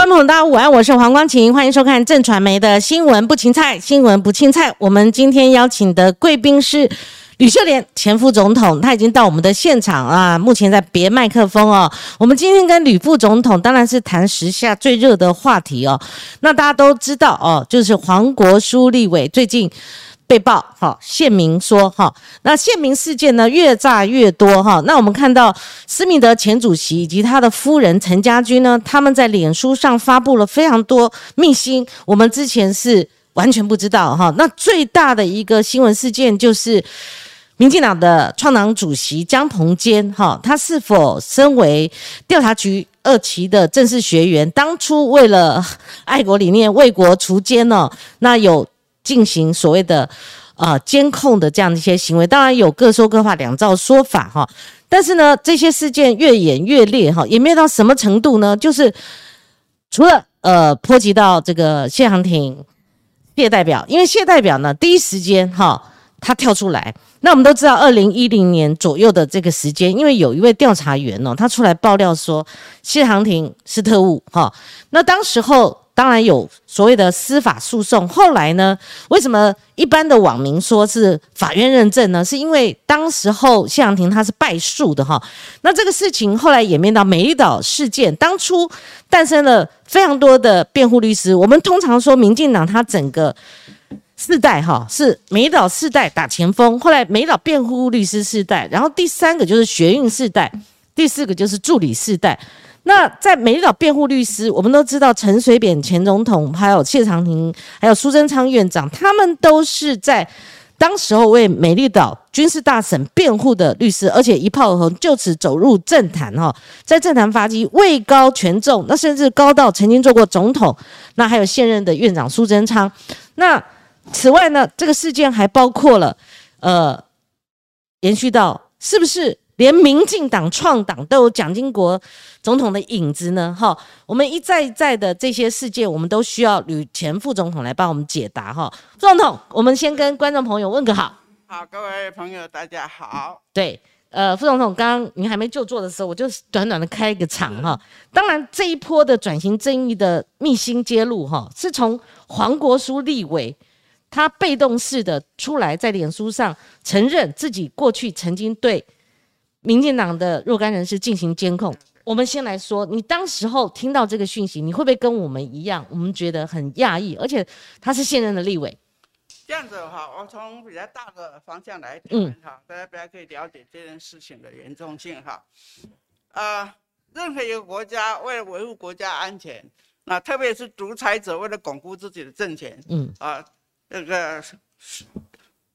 观众朋友，大家午安，我是黄光琴，欢迎收看正传媒的新闻不青菜，新闻不青菜。我们今天邀请的贵宾是吕秀莲前副总统，他已经到我们的现场啊，目前在别麦克风哦。我们今天跟吕副总统当然是谈时下最热的话题哦。那大家都知道哦，就是黄国书立委最近。被曝哈，县民说哈，那县民事件呢越炸越多哈。那我们看到施密德前主席以及他的夫人陈家军呢，他们在脸书上发布了非常多秘辛，我们之前是完全不知道哈。那最大的一个新闻事件就是民进党的创党主席江鹏坚哈，他是否身为调查局二期的正式学员，当初为了爱国理念为国除奸呢？那有。进行所谓的呃监控的这样的一些行为，当然有各说各话、两造说法哈。但是呢，这些事件越演越烈哈，演变到什么程度呢？就是除了呃波及到这个谢航庭谢代表，因为谢代表呢第一时间哈他跳出来，那我们都知道二零一零年左右的这个时间，因为有一位调查员哦，他出来爆料说谢航庭是特务哈，那当时候。当然有所谓的司法诉讼，后来呢？为什么一般的网民说是法院认证呢？是因为当时候谢长廷他是败诉的哈。那这个事情后来演变到美丽岛事件，当初诞生了非常多的辩护律师。我们通常说民进党他整个世代哈是美岛世代打前锋，后来美岛辩护律师世代，然后第三个就是学运世代，第四个就是助理世代。那在美丽岛辩护律师，我们都知道陈水扁前总统，还有谢长廷，还有苏贞昌院长，他们都是在当时候为美丽岛军事大审辩护的律师，而且一炮而红，就此走入政坛哈，在政坛发迹，位高权重，那甚至高到曾经做过总统。那还有现任的院长苏贞昌。那此外呢，这个事件还包括了，呃，延续到是不是？连民进党创党都有蒋经国总统的影子呢，哈，我们一再一再的这些事件，我们都需要吕前副总统来帮我们解答，哈。副总统，我们先跟观众朋友问个好。好，各位朋友，大家好。对，呃，副总统，刚刚您还没就座的时候，我就短短的开一个场，哈。当然，这一波的转型正义的秘辛揭露，哈，是从黄国书立委他被动式的出来，在脸书上承认自己过去曾经对。民进党的若干人士进行监控。我们先来说，你当时候听到这个讯息，你会不会跟我们一样？我们觉得很讶异，而且他是现任的立委。这样子哈，我从比较大的方向来谈哈，大家比较可以了解这件事情的严重性哈。呃，任何一个国家为了维护国家安全，那特别是独裁者为了巩固自己的政权，嗯啊，这个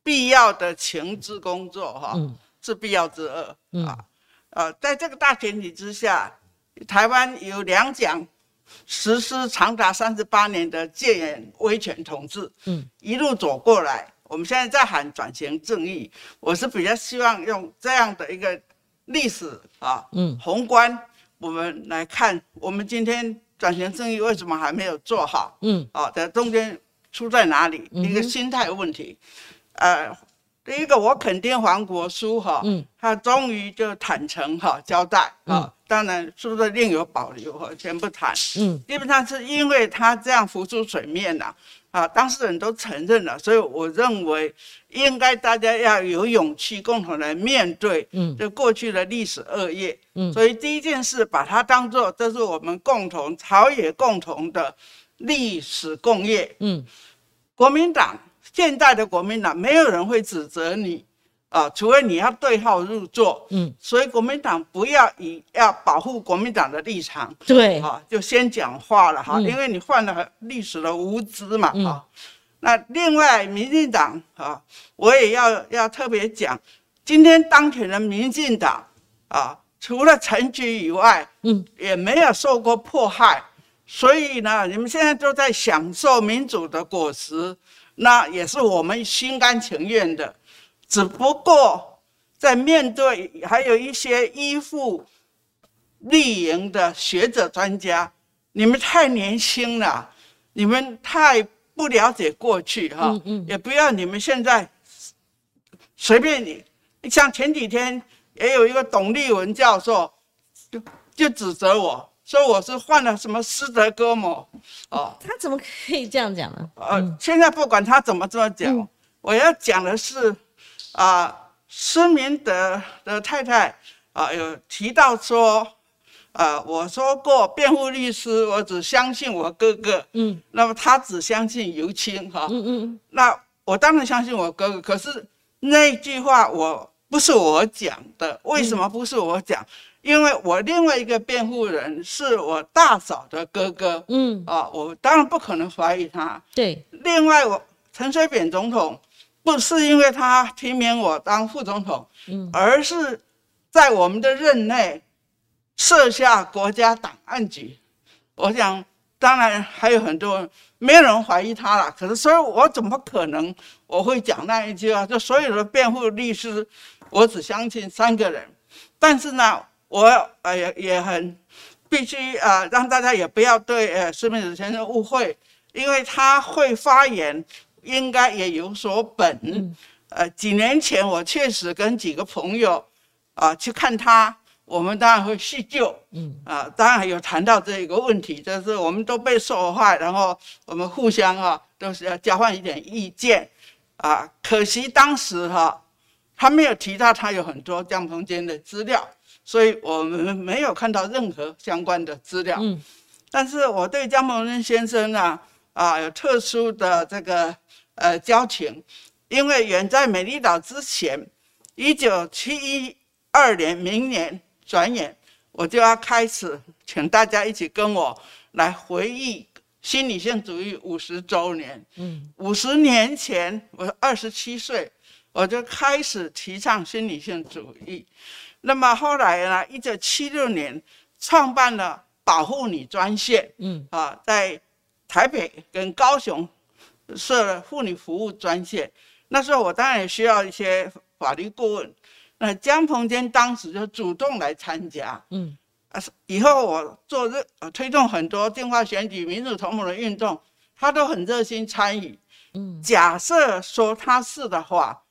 必要的情治工作哈。是必要之恶啊，呃，在这个大前提之下，台湾有两蒋实施长达三十八年的戒严威权统治，嗯，一路走过来，我们现在在喊转型正义，我是比较希望用这样的一个历史啊，嗯，宏观我们来看，我们今天转型正义为什么还没有做好，嗯，啊，在中间出在哪里？一个心态问题，呃。第一个，我肯定黄国书哈，嗯，他终于就坦诚哈交代啊，当然是不是另有保留哈，先不谈，嗯，基本上是因为他这样浮出水面了，啊，当事人都承认了，所以我认为应该大家要有勇气共同来面对，嗯，这过去的历史恶业，嗯，所以第一件事把它当做这是我们共同朝野共同的历史共业，嗯，国民党。现在的国民党没有人会指责你，啊，除非你要对号入座，嗯，所以国民党不要以要保护国民党的立场，对，啊，就先讲话了哈，因为你犯了历史的无知嘛，哈。那另外民进党啊，我也要要特别讲，今天当选的民进党啊，除了陈局以外，嗯，也没有受过迫害，所以呢，你们现在都在享受民主的果实。那也是我们心甘情愿的，只不过在面对还有一些依附立营的学者专家，你们太年轻了，你们太不了解过去哈，也不要你们现在随便你，像前几天也有一个董立文教授就就指责我说我是患了什么斯德哥尔摩，哦，他怎么可以这样讲呢？呃，现在不管他怎么这么讲，我要讲的是，啊，施明德的太太啊有提到说，啊，我说过辩护律师，我只相信我哥哥，嗯，那么他只相信尤清，哈，嗯嗯，那我当然相信我哥哥，可是那句话我不是我讲的，为什么不是我讲？因为我另外一个辩护人是我大嫂的哥哥，嗯啊，我当然不可能怀疑他。对，另外我陈水扁总统不是因为他提名我当副总统，嗯，而是在我们的任内设下国家档案局。我想，当然还有很多没有人怀疑他了。可是，所以我怎么可能我会讲那一句啊？就所有的辩护律师，我只相信三个人，但是呢？我呃也也很必须呃让大家也不要对呃施明子先生误会，因为他会发言，应该也有所本。呃，几年前我确实跟几个朋友啊去看他，我们当然会叙旧。嗯啊，当然有谈到这一个问题，就是我们都被受害，然后我们互相啊都是要交换一点意见。啊，可惜当时哈他没有提到他有很多江鹏坚的资料。所以我们没有看到任何相关的资料，嗯，但是我对江鹏仁先生呢，啊，有特殊的这个呃交情，因为远在美丽岛之前，一九七一二年，明年转眼我就要开始，请大家一起跟我来回忆心理性主义五十周年，嗯，五十年前我二十七岁，我就开始提倡心理性主义。那么后来呢？一九七六年创办了保护女专线，嗯啊，在台北跟高雄设了妇女服务专线。那时候我当然也需要一些法律顾问，那江鹏坚当时就主动来参加，嗯啊，以后我做热推动很多电话选举、民主同盟的运动，他都很热心参与。嗯，假设说他是的话。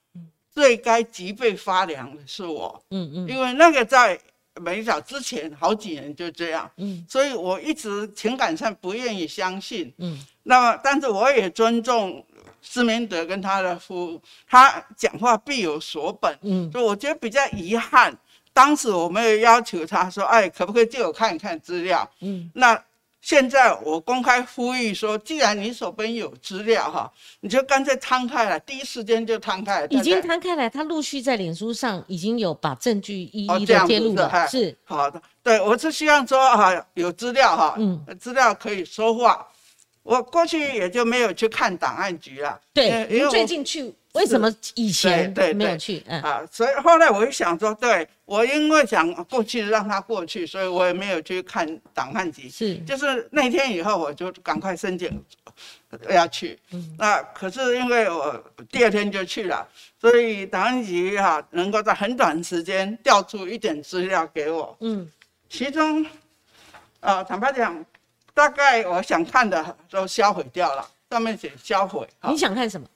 最该脊背发凉的是我，嗯嗯，因为那个在美早之前好几年就这样，嗯，所以我一直情感上不愿意相信，嗯，那么但是我也尊重施明德跟他的夫，他讲话必有所本，嗯，所以我觉得比较遗憾，当时我没有要求他说，哎，可不可以借我看一看资料，嗯，那。现在我公开呼吁说，既然你手边有资料哈，你就干脆摊开了，第一时间就摊开。已经摊开了，他陆续在脸书上已经有把证据一一的揭露了。是好的，对我是希望说哈，有资料哈，嗯，资料可以说话。我过去也就没有去看档案局了。对，因为最近去。为什么以前没有去？嗯啊，所以后来我就想说，对我因为想过去让他过去，所以我也没有去看档案局。是，就是那天以后，我就赶快申请要去。嗯，那可是因为我第二天就去了，所以档案局哈能够在很短时间调出一点资料给我。嗯，其中啊，坦白讲，大概我想看的都销毁掉了，上面写销毁。你想看什么？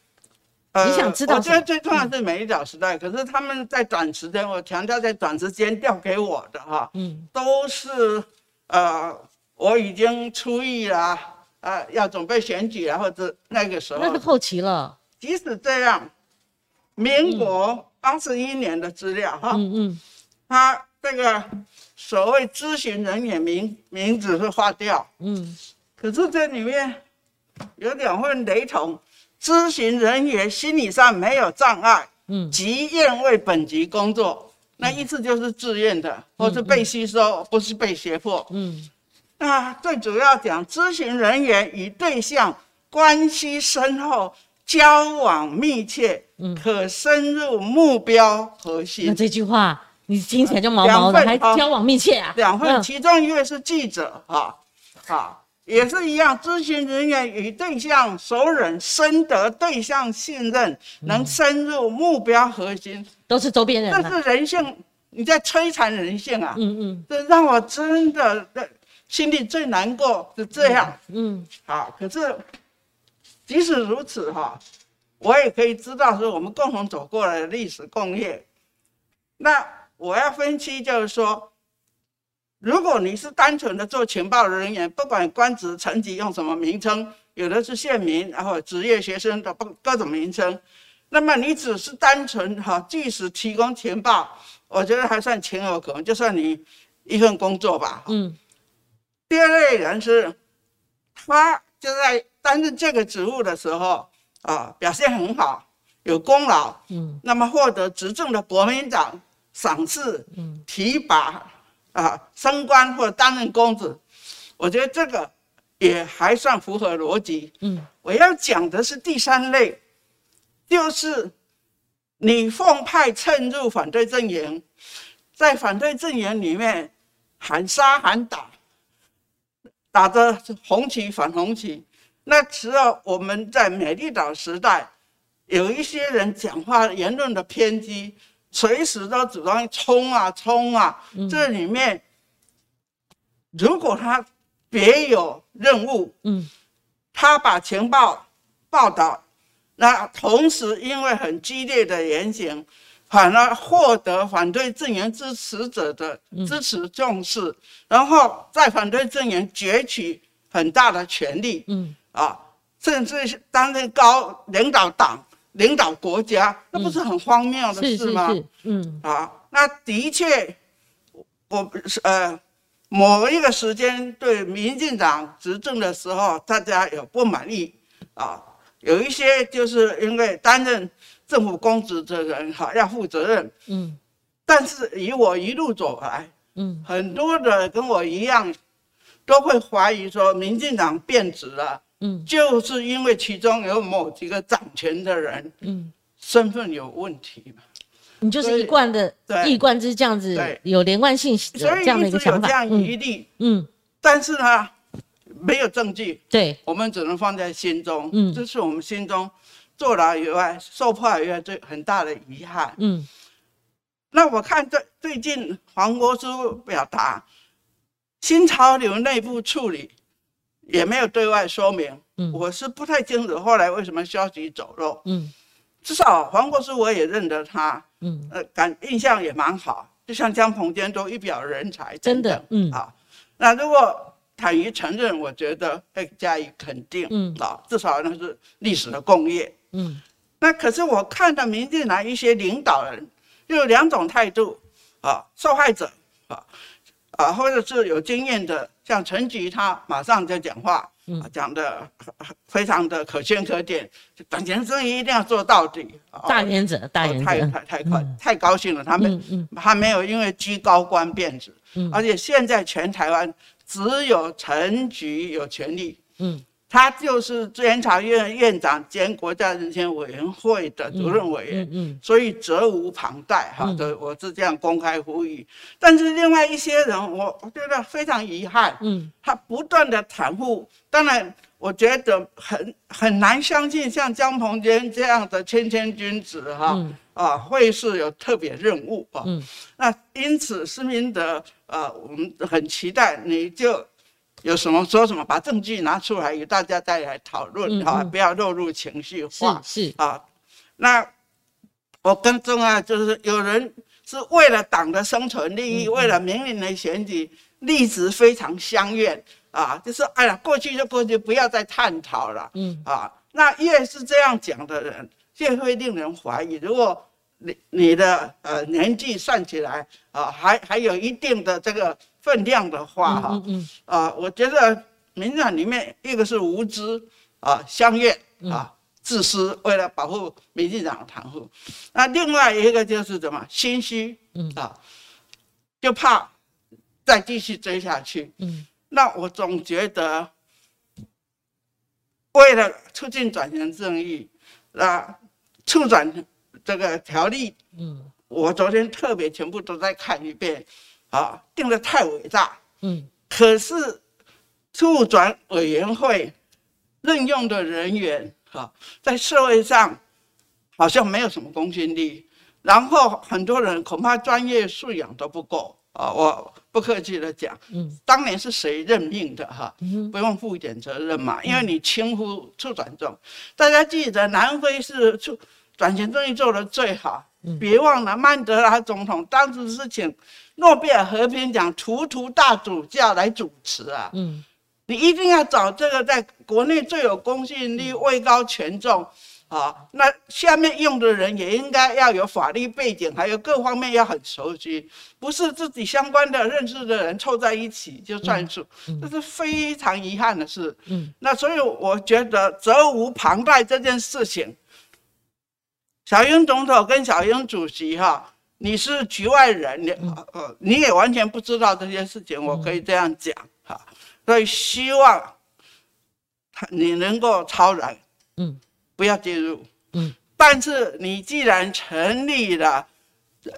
你想知道？我觉得最重要是美丽岛时代，可是他们在短时间，我强调在短时间调给我的哈，嗯，都是呃我已经出狱了，呃要准备选举了，或者那个时候那是后期了。即使这样，民国八十一年的资料哈，嗯嗯，他这个所谓咨询人员名名字是划掉，嗯，可是这里面有两份雷同。咨询人员心理上没有障碍，嗯，即愿为本局工作，那意思就是自愿的，或是被吸收，不是被胁迫，嗯，那最主要讲，咨询人员与对象关系深厚，交往密切，嗯，可深入目标核心。那这句话你听起来就毛毛的，还交往密切啊？两份，其中一位是记者，哈，好。也是一样，咨询人员与对象熟人，深得对象信任，能深入目标核心，都是周边人。这是人性，你在摧残人性啊！嗯嗯，这让我真的心里最难过，是这样。嗯，好，可是即使如此哈，我也可以知道是我们共同走过来的历史共业。那我要分析就是说。如果你是单纯的做情报人员，不管官职层级用什么名称，有的是县民，然后职业学生的不各种名称，那么你只是单纯哈，即使提供情报，我觉得还算情有可原，就算你一份工作吧。嗯。第二类人是，他就在担任这个职务的时候啊，表现很好，有功劳，嗯，那么获得执政的国民党赏识，嗯，提拔。啊，升官或担任公职，我觉得这个也还算符合逻辑。嗯，我要讲的是第三类，就是你奉派渗入反对阵营，在反对阵营里面喊杀喊打，打着红旗反红旗。那时候我们在美丽岛时代，有一些人讲话言论的偏激。随时都主张冲啊冲啊！这里面，如果他别有任务，嗯，他把情报报道，那同时因为很激烈的言行，反而获得反对阵营支持者的支持重视，然后在反对阵营攫取很大的权力，嗯啊，甚至是担任高领导党。领导国家，那不是很荒谬的事吗？嗯啊，那的确，我呃某一个时间对民进党执政的时候，大家有不满意啊，有一些就是因为担任政府公职的人哈要负责任，嗯，但是以我一路走来，嗯，很多的跟我一样，都会怀疑说民进党变质了。嗯，就是因为其中有某几个掌权的人，嗯，身份有问题嘛。你就是一贯的，对一贯是这样子，有连贯性，所以一直有这样疑虑。嗯，但是呢，没有证据，对，我们只能放在心中。嗯，这是我们心中坐牢以外、受迫以外最很大的遗憾。嗯，那我看最最近黄国书表达新潮流内部处理。也没有对外说明，嗯，我是不太清楚后来为什么消极走漏，嗯，至少黄国书我也认得他，嗯，呃，感印象也蛮好，就像江鹏坚都一表人才，真的，嗯，啊，那如果坦于承认，我觉得会加以肯定，嗯，啊，至少那是历史的共业，嗯，那可是我看到民进党一些领导人又有两种态度，啊，受害者，啊，啊，或者是有经验的。像陈菊，他马上就讲话，讲的非常的可圈可点，短钱生意一定要做到底。大原则，大原则，太太太快，太高兴了。他们还没有因为居高官变质，而且现在全台湾只有陈菊有权利。嗯。他就是监察院院长兼国家人权委员会的主任委员，嗯所以责无旁贷哈。的我是这样公开呼吁。但是另外一些人，我我觉得非常遗憾，嗯，他不断的袒护。当然，我觉得很很难相信像江鹏坚这样的谦谦君子哈啊，会是有特别任务啊。那因此，施明德啊，我们很期待你就。有什么说什么，把证据拿出来与大家再来讨论哈，不要落入情绪化。是啊，那我更重要就是有人是为了党的生存利益，为了明年的选举，立直非常相愿啊，就是哎呀，过去就过去，不要再探讨了。嗯啊，那越是这样讲的人，越会令人怀疑。如果你你的呃年纪算起来啊，还还有一定的这个。分量的话，哈，啊，我觉得民党里面一个是无知啊，相怨啊，自私，为了保护民进党的袒护；那另外一个就是怎么心虚，啊，就怕再继续追下去。嗯，那我总觉得，为了促进转型正义，啊，促转这个条例，嗯，我昨天特别全部都再看一遍。啊，定的太伟大，嗯，可是促转委员会任用的人员，哈，在社会上好像没有什么公信力，然后很多人恐怕专业素养都不够啊，我不客气的讲，嗯，当年是谁任命的哈，不用负一点责任嘛，因为你轻忽促转中，大家记得南非是促转型正义做的最好，别忘了曼德拉总统当时是请诺贝尔和平奖图图大主教来主持啊。嗯，你一定要找这个在国内最有公信力、位高权重。啊，那下面用的人也应该要有法律背景，还有各方面要很熟悉，不是自己相关的认识的人凑在一起就算数，这是非常遗憾的事。嗯，那所以我觉得责无旁贷这件事情，小英总统跟小英主席哈，你是局外人，你呃你也完全不知道这件事情，我可以这样讲哈，所以希望他你能够超然，嗯。不要介入，嗯，但是你既然成立了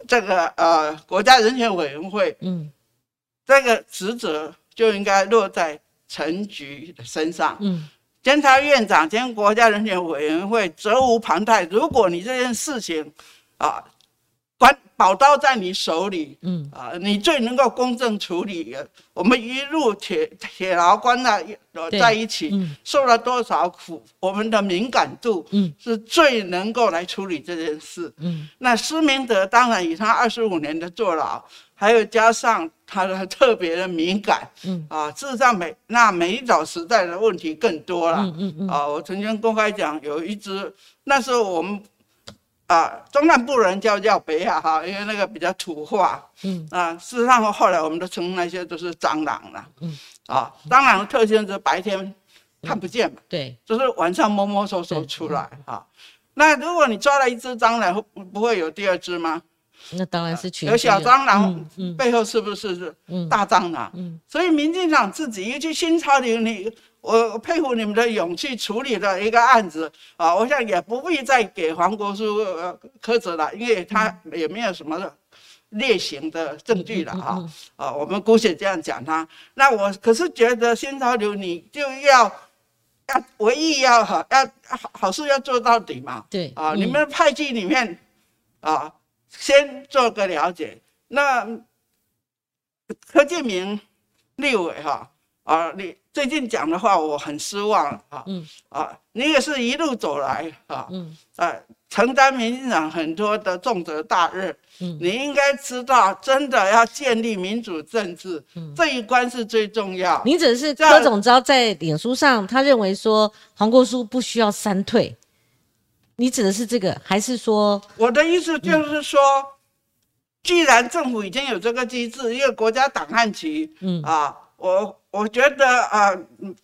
这个呃国家人权委员会，嗯，这个职责就应该落在陈局的身上，嗯，监察院长兼国家人权委员会责无旁贷。如果你这件事情啊，关。宝刀在你手里，嗯啊，你最能够公正处理。我们一路铁铁牢关在在一起，受了多少苦，我们的敏感度，嗯，是最能够来处理这件事。嗯，那施明德当然以他二十五年的坐牢，还有加上他的特别的敏感，嗯啊，事实上每那美早时代的问题更多了，嗯嗯嗯啊，我曾经公开讲，有一只那时候我们。啊，中南部人叫叫北亚哈，因为那个比较土话。嗯啊，事实上后来我们都称那些都是蟑螂了。嗯啊，蟑螂的特性是白天看不见嘛，对，就是晚上摸摸搜搜出来哈。那如果你抓了一只蟑螂，会不会有第二只吗？那当然是群有小蟑螂，背后是不是是大蟑螂？嗯，所以民进党自己尤其新潮流你。我佩服你们的勇气处理的一个案子啊，我想也不必再给黄国书呃苛责了，因为他也没有什么劣行的证据了啊啊，我们姑且这样讲他。那我可是觉得新潮流你就要要唯一要好要好好事要做到底嘛。对啊，你们派系里面啊，先做个了解。那柯建明立委哈啊你。最近讲的话，我很失望啊！嗯啊，你也是一路走来啊，嗯啊，承担民进党很多的重责大任，嗯，你应该知道，真的要建立民主政治，这一关是最重要。你只是柯总召在脸书上，他认为说黄国书不需要删退，你指的是这个，还是说？我的意思就是说，既然政府已经有这个机制，一个国家档案局，嗯啊。我我觉得啊，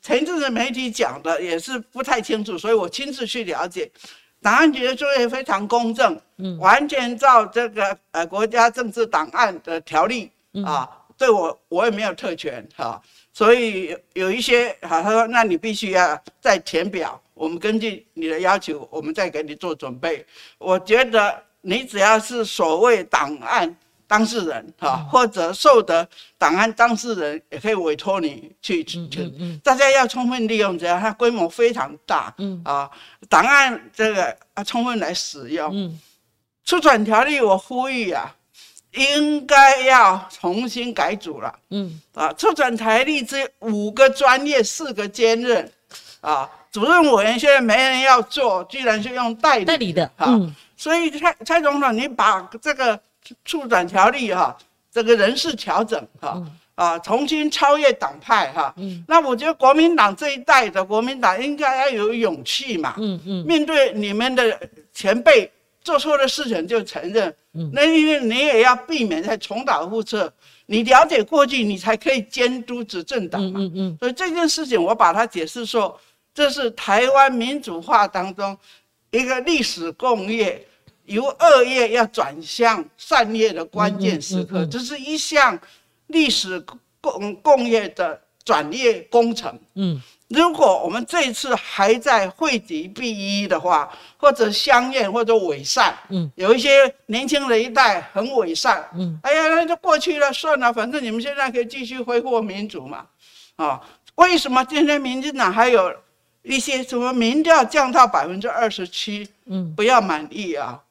前阵子媒体讲的也是不太清楚，所以我亲自去了解，档案局的作业非常公正，嗯，完全照这个呃国家政治档案的条例啊，对我我也没有特权哈，所以有一些啊，他说那你必须要再填表，我们根据你的要求，我们再给你做准备。我觉得你只要是所谓档案。当事人哈，或者受的档案当事人也可以委托你去去去，大家要充分利用这样，它规模非常大，嗯。啊，档案这个啊充分来使用。嗯，出转条例我呼吁啊，应该要重新改组了。嗯。啊，出转条例这五个专业四个兼任，啊，主任委员现在没人要做，居然是用代理代理的，嗯，所以蔡蔡总统你把这个。促转条例哈，这个人事调整哈啊，重新超越党派哈。嗯，那我觉得国民党这一代的国民党应该要有勇气嘛。嗯嗯，面对你们的前辈做错的事情就承认。嗯，那因为你也要避免再重蹈覆辙。你了解过去，你才可以监督执政党嘛。嗯嗯，所以这件事情我把它解释说，这是台湾民主化当中一个历史共业。由恶业要转向善业的关键时刻，这是一项历史共共业的转业工程。嗯，如果我们这次还在讳疾避医的话，或者相厌或者伪善，嗯，有一些年轻的一代很伪善，嗯，哎呀，那就过去了，算了，反正你们现在可以继续挥霍民主嘛，啊，为什么今天民进党还有一些什么民调降到百分之二十七，嗯，不要满意啊？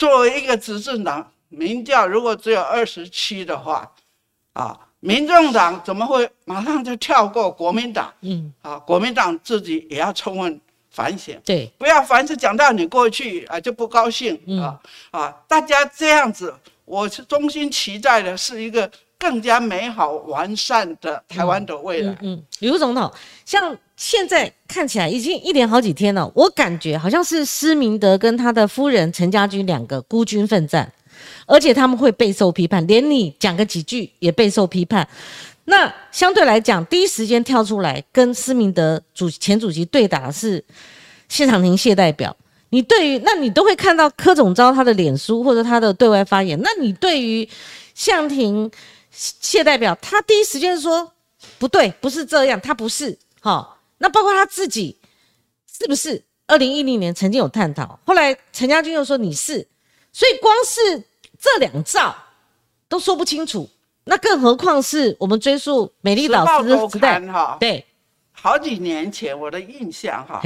作为一个执政党，民调如果只有二十七的话，啊，民众党怎么会马上就跳过国民党？嗯，啊，国民党自己也要充分反省，对，不要凡是讲到你过去啊就不高兴啊啊！大家这样子，我是衷心期待的是一个更加美好完善的台湾的未来。嗯，刘总统，像现在看起来已经一连好几天了，我感觉好像是施明德跟他的夫人陈家军两个孤军奋战，而且他们会备受批判，连你讲个几句也备受批判。那相对来讲，第一时间跳出来跟施明德主前主席对打的是谢长廷谢代表。你对于那你都会看到柯总召他的脸书或者他的对外发言。那你对于谢长廷谢代表，他第一时间说不对，不是这样，他不是。好，那包括他自己是不是？二零一零年曾经有探讨，后来陈家军又说你是，所以光是这两照都说不清楚。那更何况是我们追溯美丽岛时时代哈，对，好几年前我的印象哈，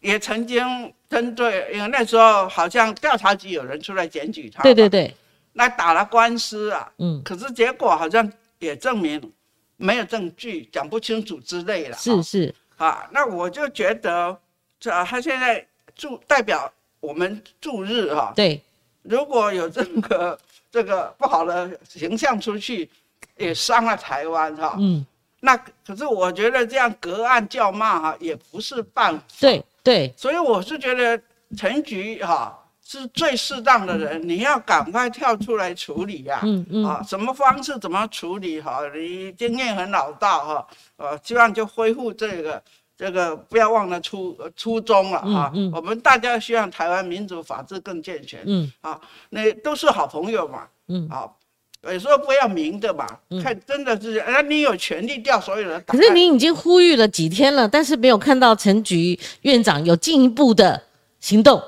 也曾经针对，因为那时候好像调查局有人出来检举他，对对对，那打了官司啊，嗯，可是结果好像也证明没有证据，讲不清楚之类的，是是啊，那我就觉得这他现在驻代表我们驻日哈，对，如果有这个。这个不好的形象出去，也伤了台湾哈。嗯，那可是我觉得这样隔岸叫骂哈，也不是办法。对对，所以我是觉得陈局哈是最适当的人，你要赶快跳出来处理呀。嗯嗯。啊，什么方式怎么处理哈？你经验很老道哈。呃，希望就恢复这个。这个不要忘了初初衷了哈，我们大家希望台湾民主法治更健全，嗯，啊，那都是好朋友嘛，嗯，啊，有时候不要明的嘛，看真的是，那你有权利调所有人。可是你已经呼吁了几天了，但是没有看到陈局院长有进一步的行动，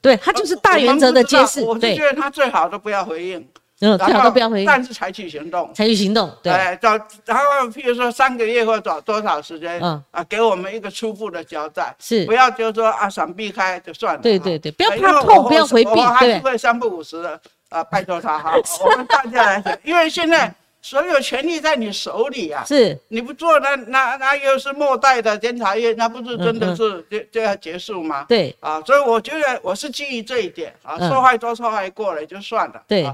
对他就是大原则的揭示，我是觉得他最好都不要回应。嗯，最好都不要回应，但是采取行动，采取行动，对，找然后譬如说三个月或找多少时间，嗯。啊，给我们一个初步的交代，是，不要就说啊闪避开就算了，对对对，不要怕痛，不要回避，对，还是会三不五时的啊，拜托他哈，我们大家来讲，因为现在所有权力在你手里啊，是，你不做那那那又是末代的监察院，那不是真的是就就要结束吗？对，啊，所以我觉得我是基于这一点啊，受害多受害过了就算了，对。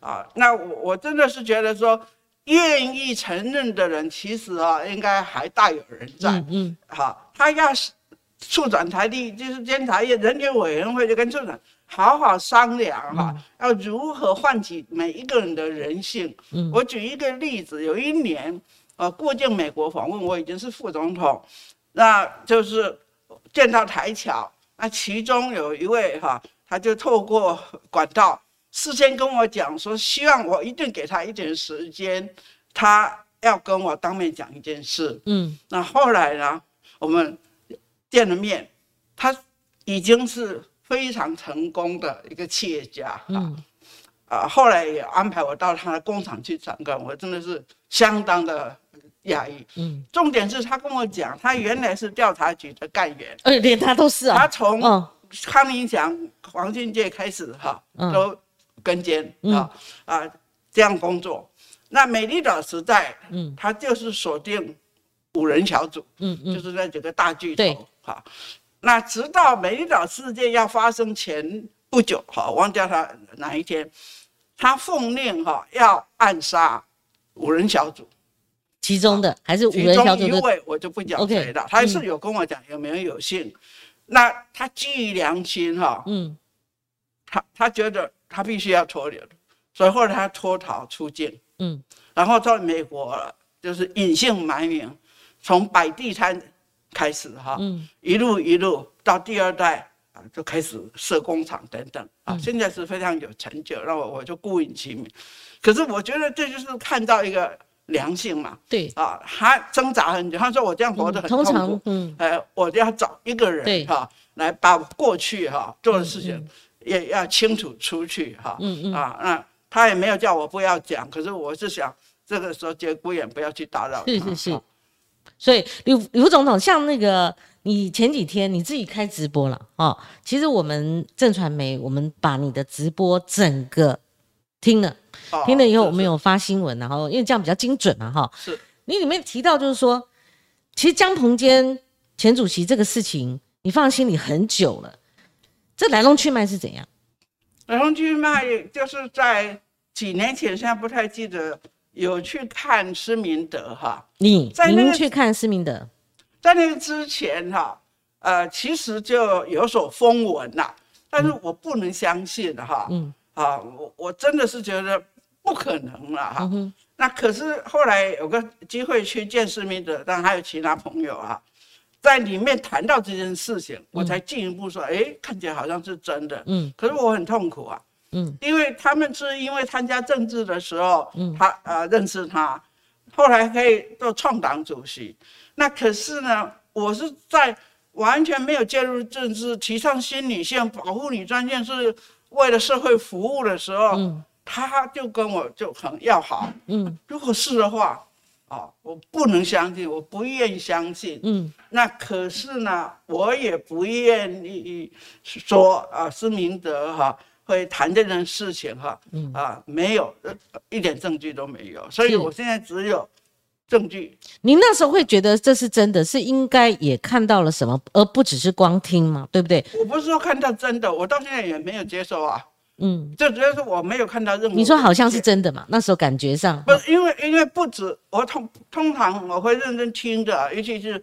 啊，那我我真的是觉得说，愿意承认的人，其实啊，应该还大有人在。嗯嗯。好，他要是处长台地，就是监察院人权委员会就跟处长好好商量哈，要如何唤起每一个人的人性。嗯。我举一个例子，有一年，呃，过境美国访问，我已经是副总统，那就是见到台侨，那其中有一位哈，他就透过管道。事先跟我讲说，希望我一定给他一点时间，他要跟我当面讲一件事。嗯，那后来呢，我们见了面，他已经是非常成功的一个企业家。嗯，啊，后来也安排我到他的工厂去参观，我真的是相当的压抑。嗯，重点是他跟我讲，他原来是调查局的干员，呃，连他都是啊。他从康宁祥、黄俊介开始，哈，都。跟监啊啊，这样工作。那美丽岛时代，嗯，他就是锁定五人小组，嗯嗯，就是那几个大巨头，哈。那直到美丽岛事件要发生前不久，哈，忘掉他哪一天，他奉令哈要暗杀五人小组，其中的还是五人小组一位，我就不讲谁了。他是有跟我讲有没有有幸，那他基于良心哈，嗯，他他觉得。他必须要脱离，所以后来他脱逃出境，嗯，然后到美国了就是隐姓埋名，从摆地摊开始哈，嗯，一路一路到第二代啊，就开始设工厂等等啊，现在是非常有成就，那我我就顾影其名。可是我觉得这就是看到一个良性嘛，对。啊，他挣扎很久，他说我这样活得很痛苦，嗯，哎，我就要找一个人哈，来把过去哈做的事情。也要清楚出去哈，嗯嗯。啊，那他也没有叫我不要讲，可是我是想这个时候节骨眼不要去打扰是是是，所以刘刘总统，像那个你前几天你自己开直播了哦，其实我们正传媒，我们把你的直播整个听了，听了以后我们有发新闻，然后因为这样比较精准嘛哈。是，你里面提到就是说，其实江鹏坚前主席这个事情。你放心里很久了。这来龙去脉是怎样？来龙去脉就是在几年前，现在不太记得有去看施明德哈。你在那去看施明德，在那个之前哈，呃，其实就有所风闻啦，但是我不能相信的哈。嗯啊，我我真的是觉得不可能了哈。嗯，那可是后来有个机会去见施明德，但还有其他朋友啊，在里面谈到这件事情，我才进一步说，哎，看起来好像是真的。嗯可是我很痛苦啊，嗯因为他们是因为参加政治的时候，嗯他呃认识他，后来可以做创党主席。那可是呢，我是在完全没有介入政治、提倡新女性、保护女专线是为了社会服务的时候，嗯他就跟我就很要好。嗯如果是的话，哦，我不能相信，我不愿意相信。嗯那可是呢，我也不愿意说啊，施明德哈、会谈这件事情哈、嗯啊，没有呃一点证据都没有，所以我现在只有证据。您那时候会觉得这是真的，是应该也看到了什么，而不只是光听嘛，对不对？我不是说看到真的，我到现在也没有接受啊，嗯，这主要是我没有看到任何。你说好像是真的嘛？那时候感觉上，不是因为因为不止我通通常我会认真听的，尤其是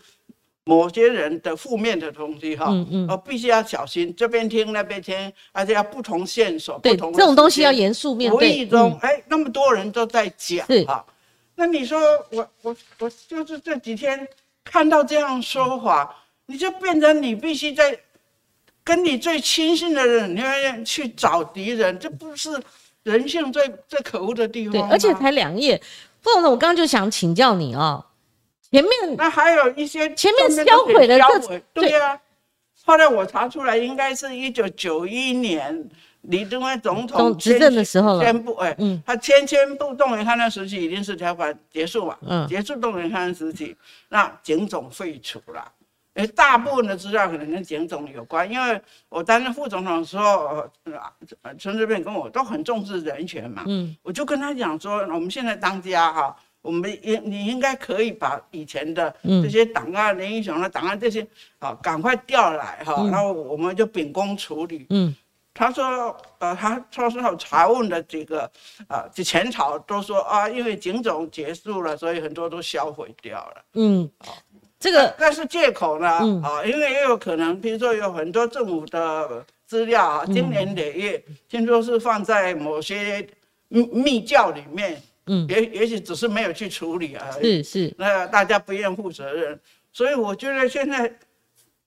某些人的负面的东西哈，嗯嗯。我必须要小心，这边听那边听，而且要不同线索，不同的这种东西要严肃面对无。意中嗯，哎、那么多人都在讲是。哈，那你说我我我就是这几天看到这样说法，你就变成你必须在跟你最亲信的人，你要去找敌人，这不是人性最最可恶的地，方对？而且才两页，副总统，我刚刚就想请教你哦，前面那还有一些前面销毁的销毁对呀、后来我查出来，应该是一九九一年李登辉总统执政的时候了。宣布，哎，嗯。他签签部动员戡乱时期已经是条款结束嘛，嗯。结束动员戡乱时期，那警总废除了。哎，大部分的资料可能跟警总有关，因为我担任副总统的时候，陈水扁跟我都很重视人权嘛，嗯。我就跟他讲说，我们现在当家哈，我们应你应该可以把以前的嗯。这些档案、林英雄的档案这些啊，赶快调来哈，嗯。然后我们就秉公处理。嗯。他说，呃，他说是有查问的这个啊，就前朝都说啊，因为警总结束了，所以很多都销毁掉了。嗯，这个那是借口呢嗯。啊，因为也有可能，比如说有很多政府的资料啊，经年累月，听说是放在某些密密教里面，嗯也也许只是没有去处理而已。是是，那大家不愿负责任，所以我觉得现在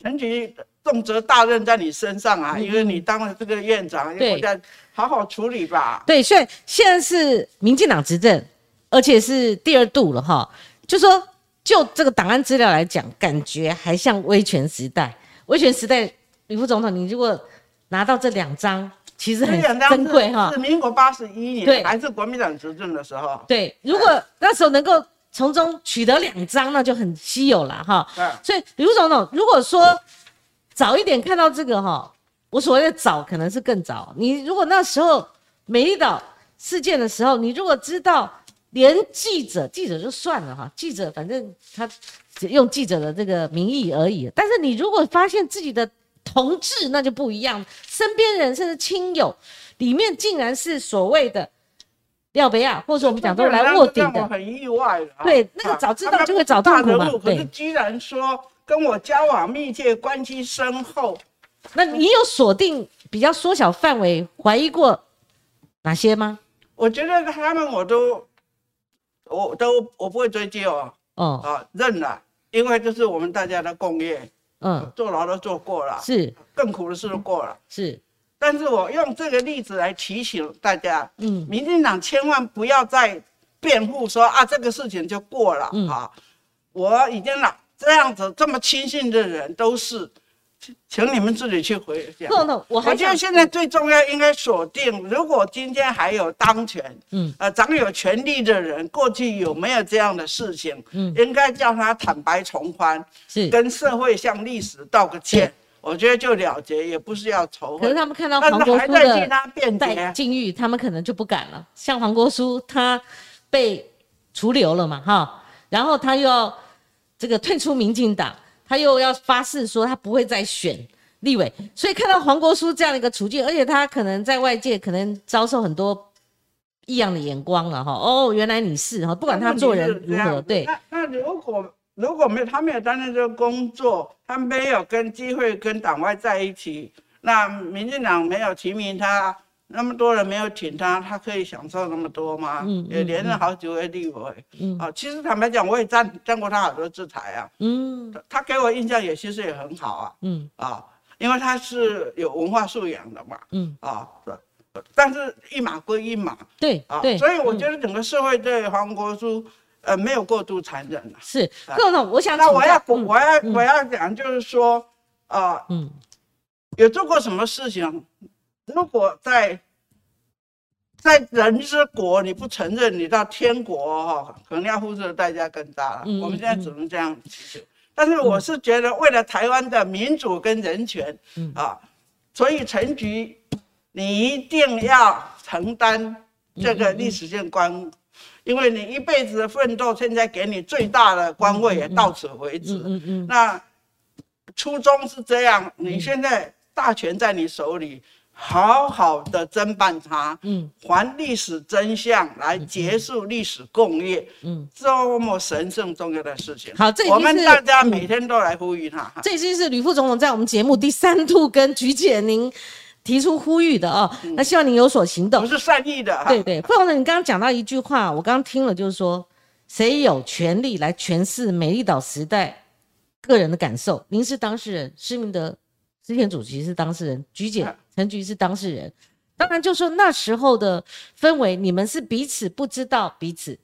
陈局重责大任在你身上啊，因为你当了这个院长，嗯对我再好好处理吧。对，所以现在是民进党执政，而且是第二度了哈。就说就这个档案资料来讲，感觉还像威权时代。威权时代，李副总统，你如果拿到这两张，其实很珍贵哈是。民国八十一对年，还是国民党执政的时候。对，如果那时候能够从中取得两张，那就很稀有了哈。对，所以，吕副总统，如果说早一点看到这个哈，我所谓的早可能是更早。你如果那时候美丽岛事件的时候，你如果知道，连记者记者就算了哈，记者反正他只用记者的这个名义而已。但是你如果发现自己的同志，那就不一样，身边人甚至亲友里面竟然是所谓的廖北亚，或者说我们讲都来卧底的。很意外的啊。对那个早知道就会找痛苦嘛大人物可是居然说跟我交往密切、关系深厚，那你有锁定比较缩小范围怀疑过哪些吗？我觉得他们我都，我都我不会追究啊，哦，啊认了，因为这是我们大家的共业，嗯，坐牢都坐过了，是。更苦的事都过了。是，但是我用这个例子来提醒大家，嗯。民进党千万不要再辩护说啊这个事情就过了、嗯。啊，我已经了这样子这么轻信的人都是，请请你们自己去回想。我觉得现在最重要应该锁定，如果今天还有当权，嗯。呃，掌有权力的人，过去有没有这样的事情，嗯。应该叫他坦白从宽，是，跟社会向历史道个歉，我觉得就了结，也不是要仇恨。可是。他们看到但黄国书在替的在解，境遇，他们可能就不敢了。像黄国书，他被除留了嘛，哈，然后他又要这个退出民进党，他又要发誓说他不会再选立委，所以看到黄国书这样的一个处境，而且他可能在外界可能遭受很多异样的眼光了哈。哦，原来你是哈，不管他做人如何，对。那那如果如果没有他没有担任这个工作，他没有跟机会跟党外在一起，那民进党没有提名他。那么多人没有挺他，他可以享受那么多吗？嗯，也连任好几位立委。嗯，啊，其实坦白讲，我也占占过他好多制裁啊。嗯，他给我印象也其实也很好啊。嗯，啊，因为他是有文化素养的嘛。嗯，啊，但是一码归一码。对，啊，所以我觉得整个社会对黄国书，呃，没有过度残忍了。是，各总，我想那我要我要我要讲就是说，啊，嗯，有做过什么事情？如果在在人之国你不承认，你到天国哈，可能要付出的代价更大了。我们现在只能这样提但是我是觉得，为了台湾的民主跟人权啊，所以陈局，你一定要承担这个历史性官，因为你一辈子的奋斗，现在给你最大的官位也到此为止。嗯嗯。那初衷是这样，你现在大权在你手里。好好的侦办它，嗯，还历史真相，来结束历史共业，嗯，这么神圣重要的事情。好，这我们大家每天都来呼吁他。这已经是吕副总统在我们节目第三度跟菊姐您提出呼吁的哦。那希望您有所行动，不是善意的。对对，副总统，你刚刚讲到一句话，我刚刚听了，就是说，谁有权利来诠释美丽岛时代个人的感受？您是当事人，施明德之前主席是当事人，菊姐。陈菊是当事人，当然就说那时候的氛围，你们是彼此不知道彼此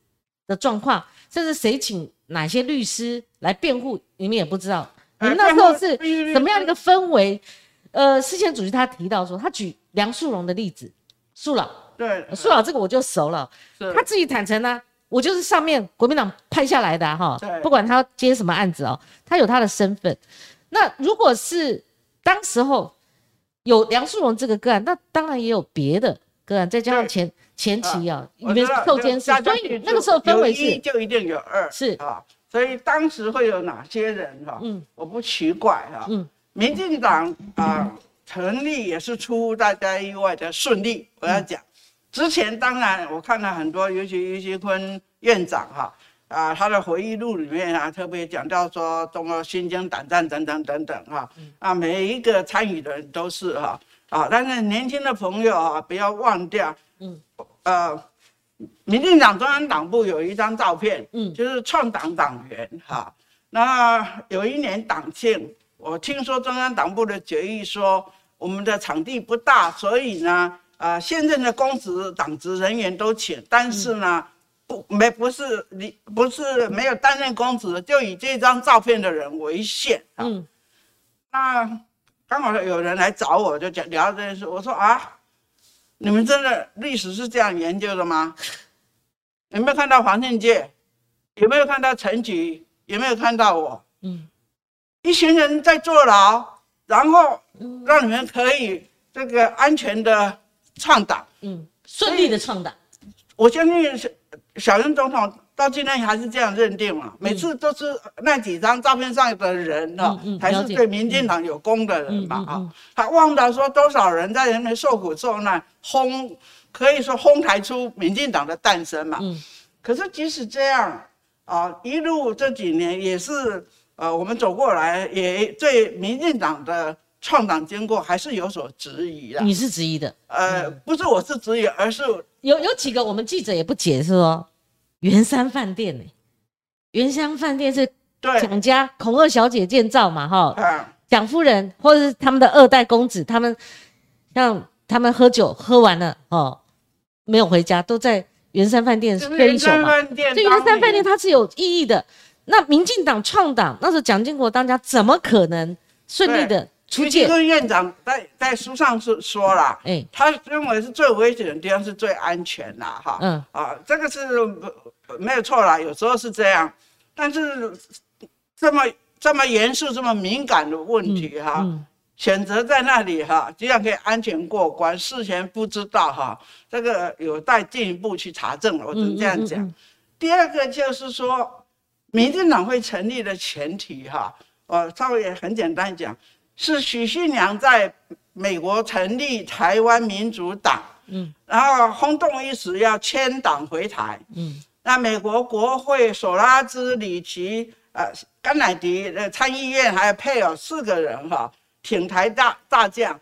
的状况，甚至谁请哪些律师来辩护，你们也不知道。你们那时候是什么样的一个氛围？呃，事前主席他提到说，他举梁树荣的例子，树老，对，树老这个我就熟了，他自己坦诚呢，我就是上面国民党派下来的哈，不管他接什么案子哦，他有他的身份。那如果是当时候。有梁树荣这个个案，那当然也有别的个案，再加上前前期啊，你们受监视，所以那个时候氛围是就一定有二是啊，所以当时会有哪些人哈？嗯，我不奇怪哈。嗯，民进党啊成立也是出乎大家意外的顺利。我要讲，之前当然我看了很多，尤其于其坤院长哈。啊，他的回忆录里面啊，特别讲到说，中国新疆胆战等等等等哈，啊，每一个参与的人都是哈，啊，但是年轻的朋友啊，不要忘掉，嗯，呃，民进党中央党部有一张照片，嗯，就是创党党员哈，那有一年党庆，我听说中央党部的决议说，我们的场地不大，所以呢，啊，现任的公职党职人员都请，但是呢。不没不是你不是没有担任公职，就以这张照片的人为限。嗯，那刚好有人来找我，就讲聊这件事。我说啊，你们真的历史是这样研究的吗？有没有看到黄庆介？有没有看到陈菊？有没有看到我？嗯，一群人在坐牢，然后让你们可以这个安全的创党，嗯，顺利的创党。我相信是。小英总统到今天还是这样认定嘛？每次都是那几张照片上的人哈，才是对民进党有功的人嘛啊！他忘了说多少人在人民受苦受难，轰可以说轰抬出民进党的诞生嘛。可是即使这样啊，一路这几年也是呃，我们走过来也对民进党的创党经过还是有所质疑的。你是质疑的？呃，不是，我是质疑，而是。有有几个我们记者也不解释说，圆山饭店呢？圆山饭店是蒋家孔二小姐建造嘛？哈，蒋夫人或者是他们的二代公子，他们像他们喝酒喝完了哦，没有回家，都在圆山饭店睡一宿嘛。这圆山饭店它是有意义的。那民进党创党那时候，蒋经国当家，怎么可能顺利的？徐继坤院长在在书上是说了，哎，他认为是最危险的地方是最安全的，哈，嗯，啊，这个是没有错啦，有时候是这样，但是这么这么严肃、这么敏感的问题，哈，选择在那里，哈，这样可以安全过关，事前不知道，哈，这个有待进一步去查证了，我只能这样讲。第二个就是说，民进党会成立的前提，哈。我稍微也很简单讲，是许信良在美国成立台湾民主党，嗯，然后轰动一时，要迁党回台，嗯，那美国国会索拉兹、里奇、呃甘乃迪的参议院还有配偶四个人哈，挺台大大将，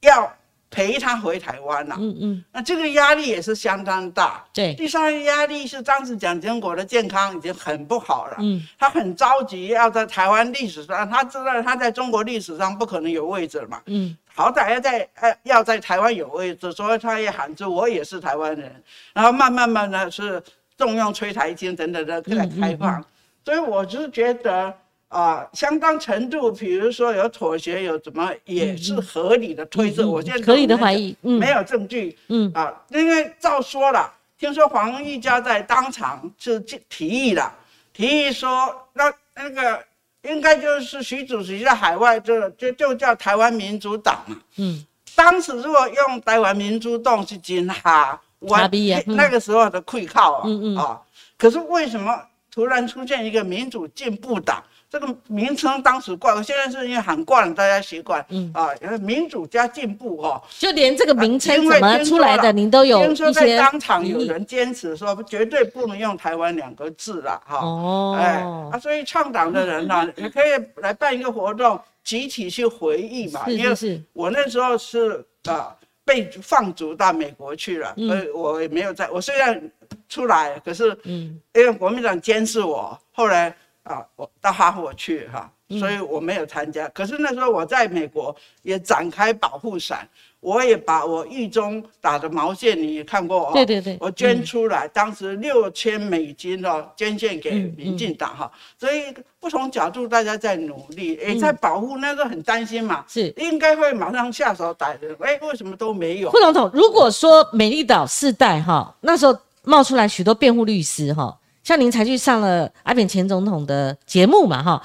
要。陪他回台湾了，嗯嗯，那这个压力也是相当大。对，第三个压力是当时蒋经国的健康已经很不好了，嗯，他很着急要在台湾历史上，他知道他在中国历史上不可能有位置嘛，嗯，好歹要在呃要在台湾有位置，所以他也喊出我也是台湾人，然后慢慢慢的是重用崔台金等等的来开放，所以我就是觉得。啊，相当程度，比如说有妥协，有怎么也是合理的推测。我现在合理的怀疑，没有证据。嗯啊，因为照说了，听说黄玉佳在当场就提议了，提议说那那个应该就是习主席在海外就就就叫台湾民主党嘛。嗯，当时如果用台湾民主党去金哈，完那个时候的溃靠啊。嗯嗯啊，可是为什么突然出现一个民主进步党？这个名称当时惯，现在是因为喊惯了，大家习惯。嗯啊，民主加进步哈，就连这个名称怎么出来的，您都有听说在当场有人坚持说，绝对不能用台湾两个字了哈。哦，哎啊，所以创党的人呢，也可以来办一个活动，集体去回忆嘛。是是是。我那时候是啊，被放逐到美国去了，所以我也没有在。我虽然出来，可是嗯，因为国民党监视我，后来。啊，我到哈佛去哈，所以我没有参加。可是那时候我在美国也展开保护伞，我也把我狱中打的毛线，你也看过哦。对对对，我捐出来，当时六千美金哦，捐献给民进党哈。所以不同角度大家在努力，也在保护。那时候很担心嘛，是应该会马上下手打人。哎，为什么都没有？副总统，如果说美丽岛世代哈，那时候冒出来许多辩护律师哈。像您才去上了阿扁前总统的节目嘛，哈，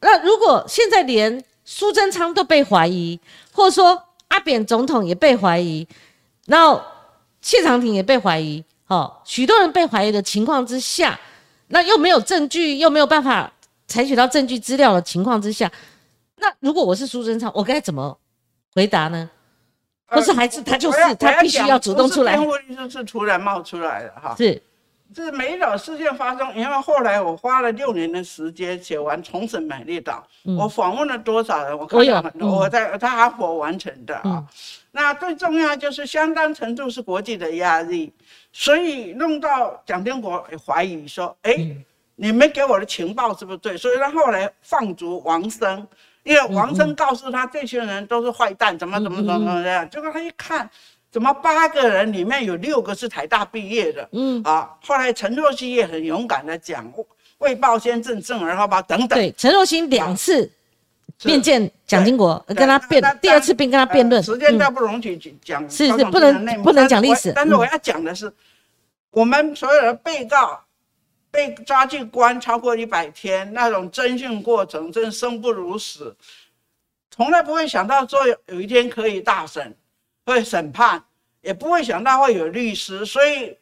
那如果现在连苏贞昌都被怀疑，或者说阿扁总统也被怀疑，然后谢长廷也被怀疑，哈，许多人被怀疑的情况之下，那又没有证据，又没有办法采取到证据资料的情况之下，那如果我是苏贞昌，我该怎么回答呢？不是，还是他就是他必须要主动出来。辩护律师是突然冒出来的，哈，是。这美丽岛事件发生，因为后来我花了六年的时间写完重审美丽岛，我访问了多少人？我看到很多，我在他哈佛完成的啊。那最重要就是相当程度是国际的压力，所以弄到蒋经国怀疑说：“哎，你们给我的情报是不是对？”所以他后来放逐王生，因为王生告诉他这些人都是坏蛋，怎么怎么怎么这样。结果他一看。怎么八个人里面有六个是台大毕业的？嗯啊，后来陈若曦也很勇敢的讲，为报先正正而好吧等等。对，陈若曦两次面见蒋经国，跟他辩，第二次并跟他辩论。时间倒不容许讲，是是不能不能讲历史。但是我要讲的是，我们所有的被告被抓进关超过一百天，那种侦讯过程真生不如死，从来不会想到说有有一天可以大审。会审判，也不会想到会有律师，所以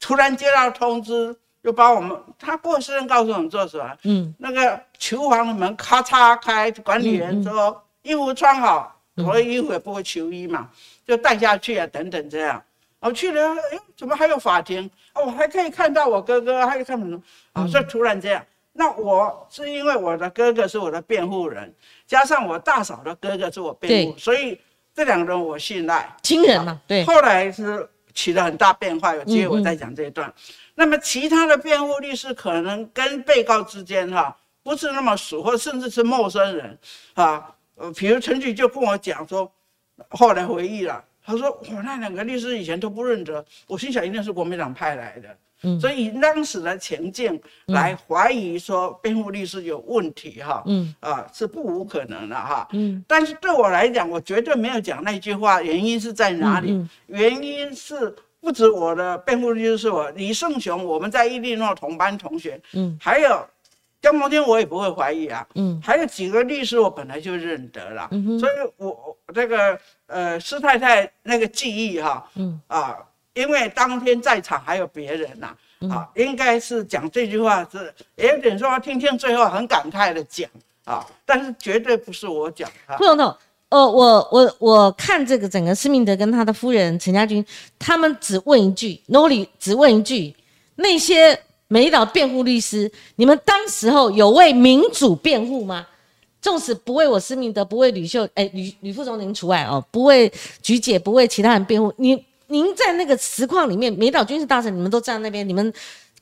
突然接到通知，就把我们他过生日告诉我们做什么？嗯，那个囚房的门咔嚓开，管理员说衣服穿好，我的衣服也不会求衣嘛，就带下去啊，等等这样。我去了，哎，怎么还有法庭？哦，我还可以看到我哥哥，还可以看什么？啊，所以突然这样，那我是因为我的哥哥是我的辩护人，加上我大嫂的哥哥是我辩护，所以。这两个人我信赖，亲人嘛，对。后来是起了很大变化，有机会我再讲这一段。那么其他的辩护律师可能跟被告之间哈不是那么熟，或甚至是陌生人啊。呃，比如陈菊就跟我讲说，后来回忆了，他说我那两个律师以前都不认得，我心想一定是国民党派来的。所以以当时的情境来怀疑说辩护律师有问题哈，嗯。啊是不无可能的哈，嗯，但是对我来讲，我绝对没有讲那句话，原因是在哪里？原因是不止我的辩护律师是我李胜雄，我们在伊利诺同班同学，嗯，还有江摩天我也不会怀疑啊，嗯，还有几个律师我本来就认得了，所以我这个呃施太太那个记忆哈，嗯。啊。因为当天在场还有别人呐，啊，应该是讲这句话是也有点说听听最后很感慨的讲啊，但是绝对不是我讲的。副总统，呃，我我我看这个整个施明德跟他的夫人陈家军，他们只问一句，Noli 只问一句，那些美岛辩护律师，你们当时候有为民主辩护吗？纵使不为我施明德，不为吕秀，哎，吕吕副总您除外哦，不为菊姐，不为其他人辩护，你您在那个实况里面，美岛军事大臣，你们都站在那边，你们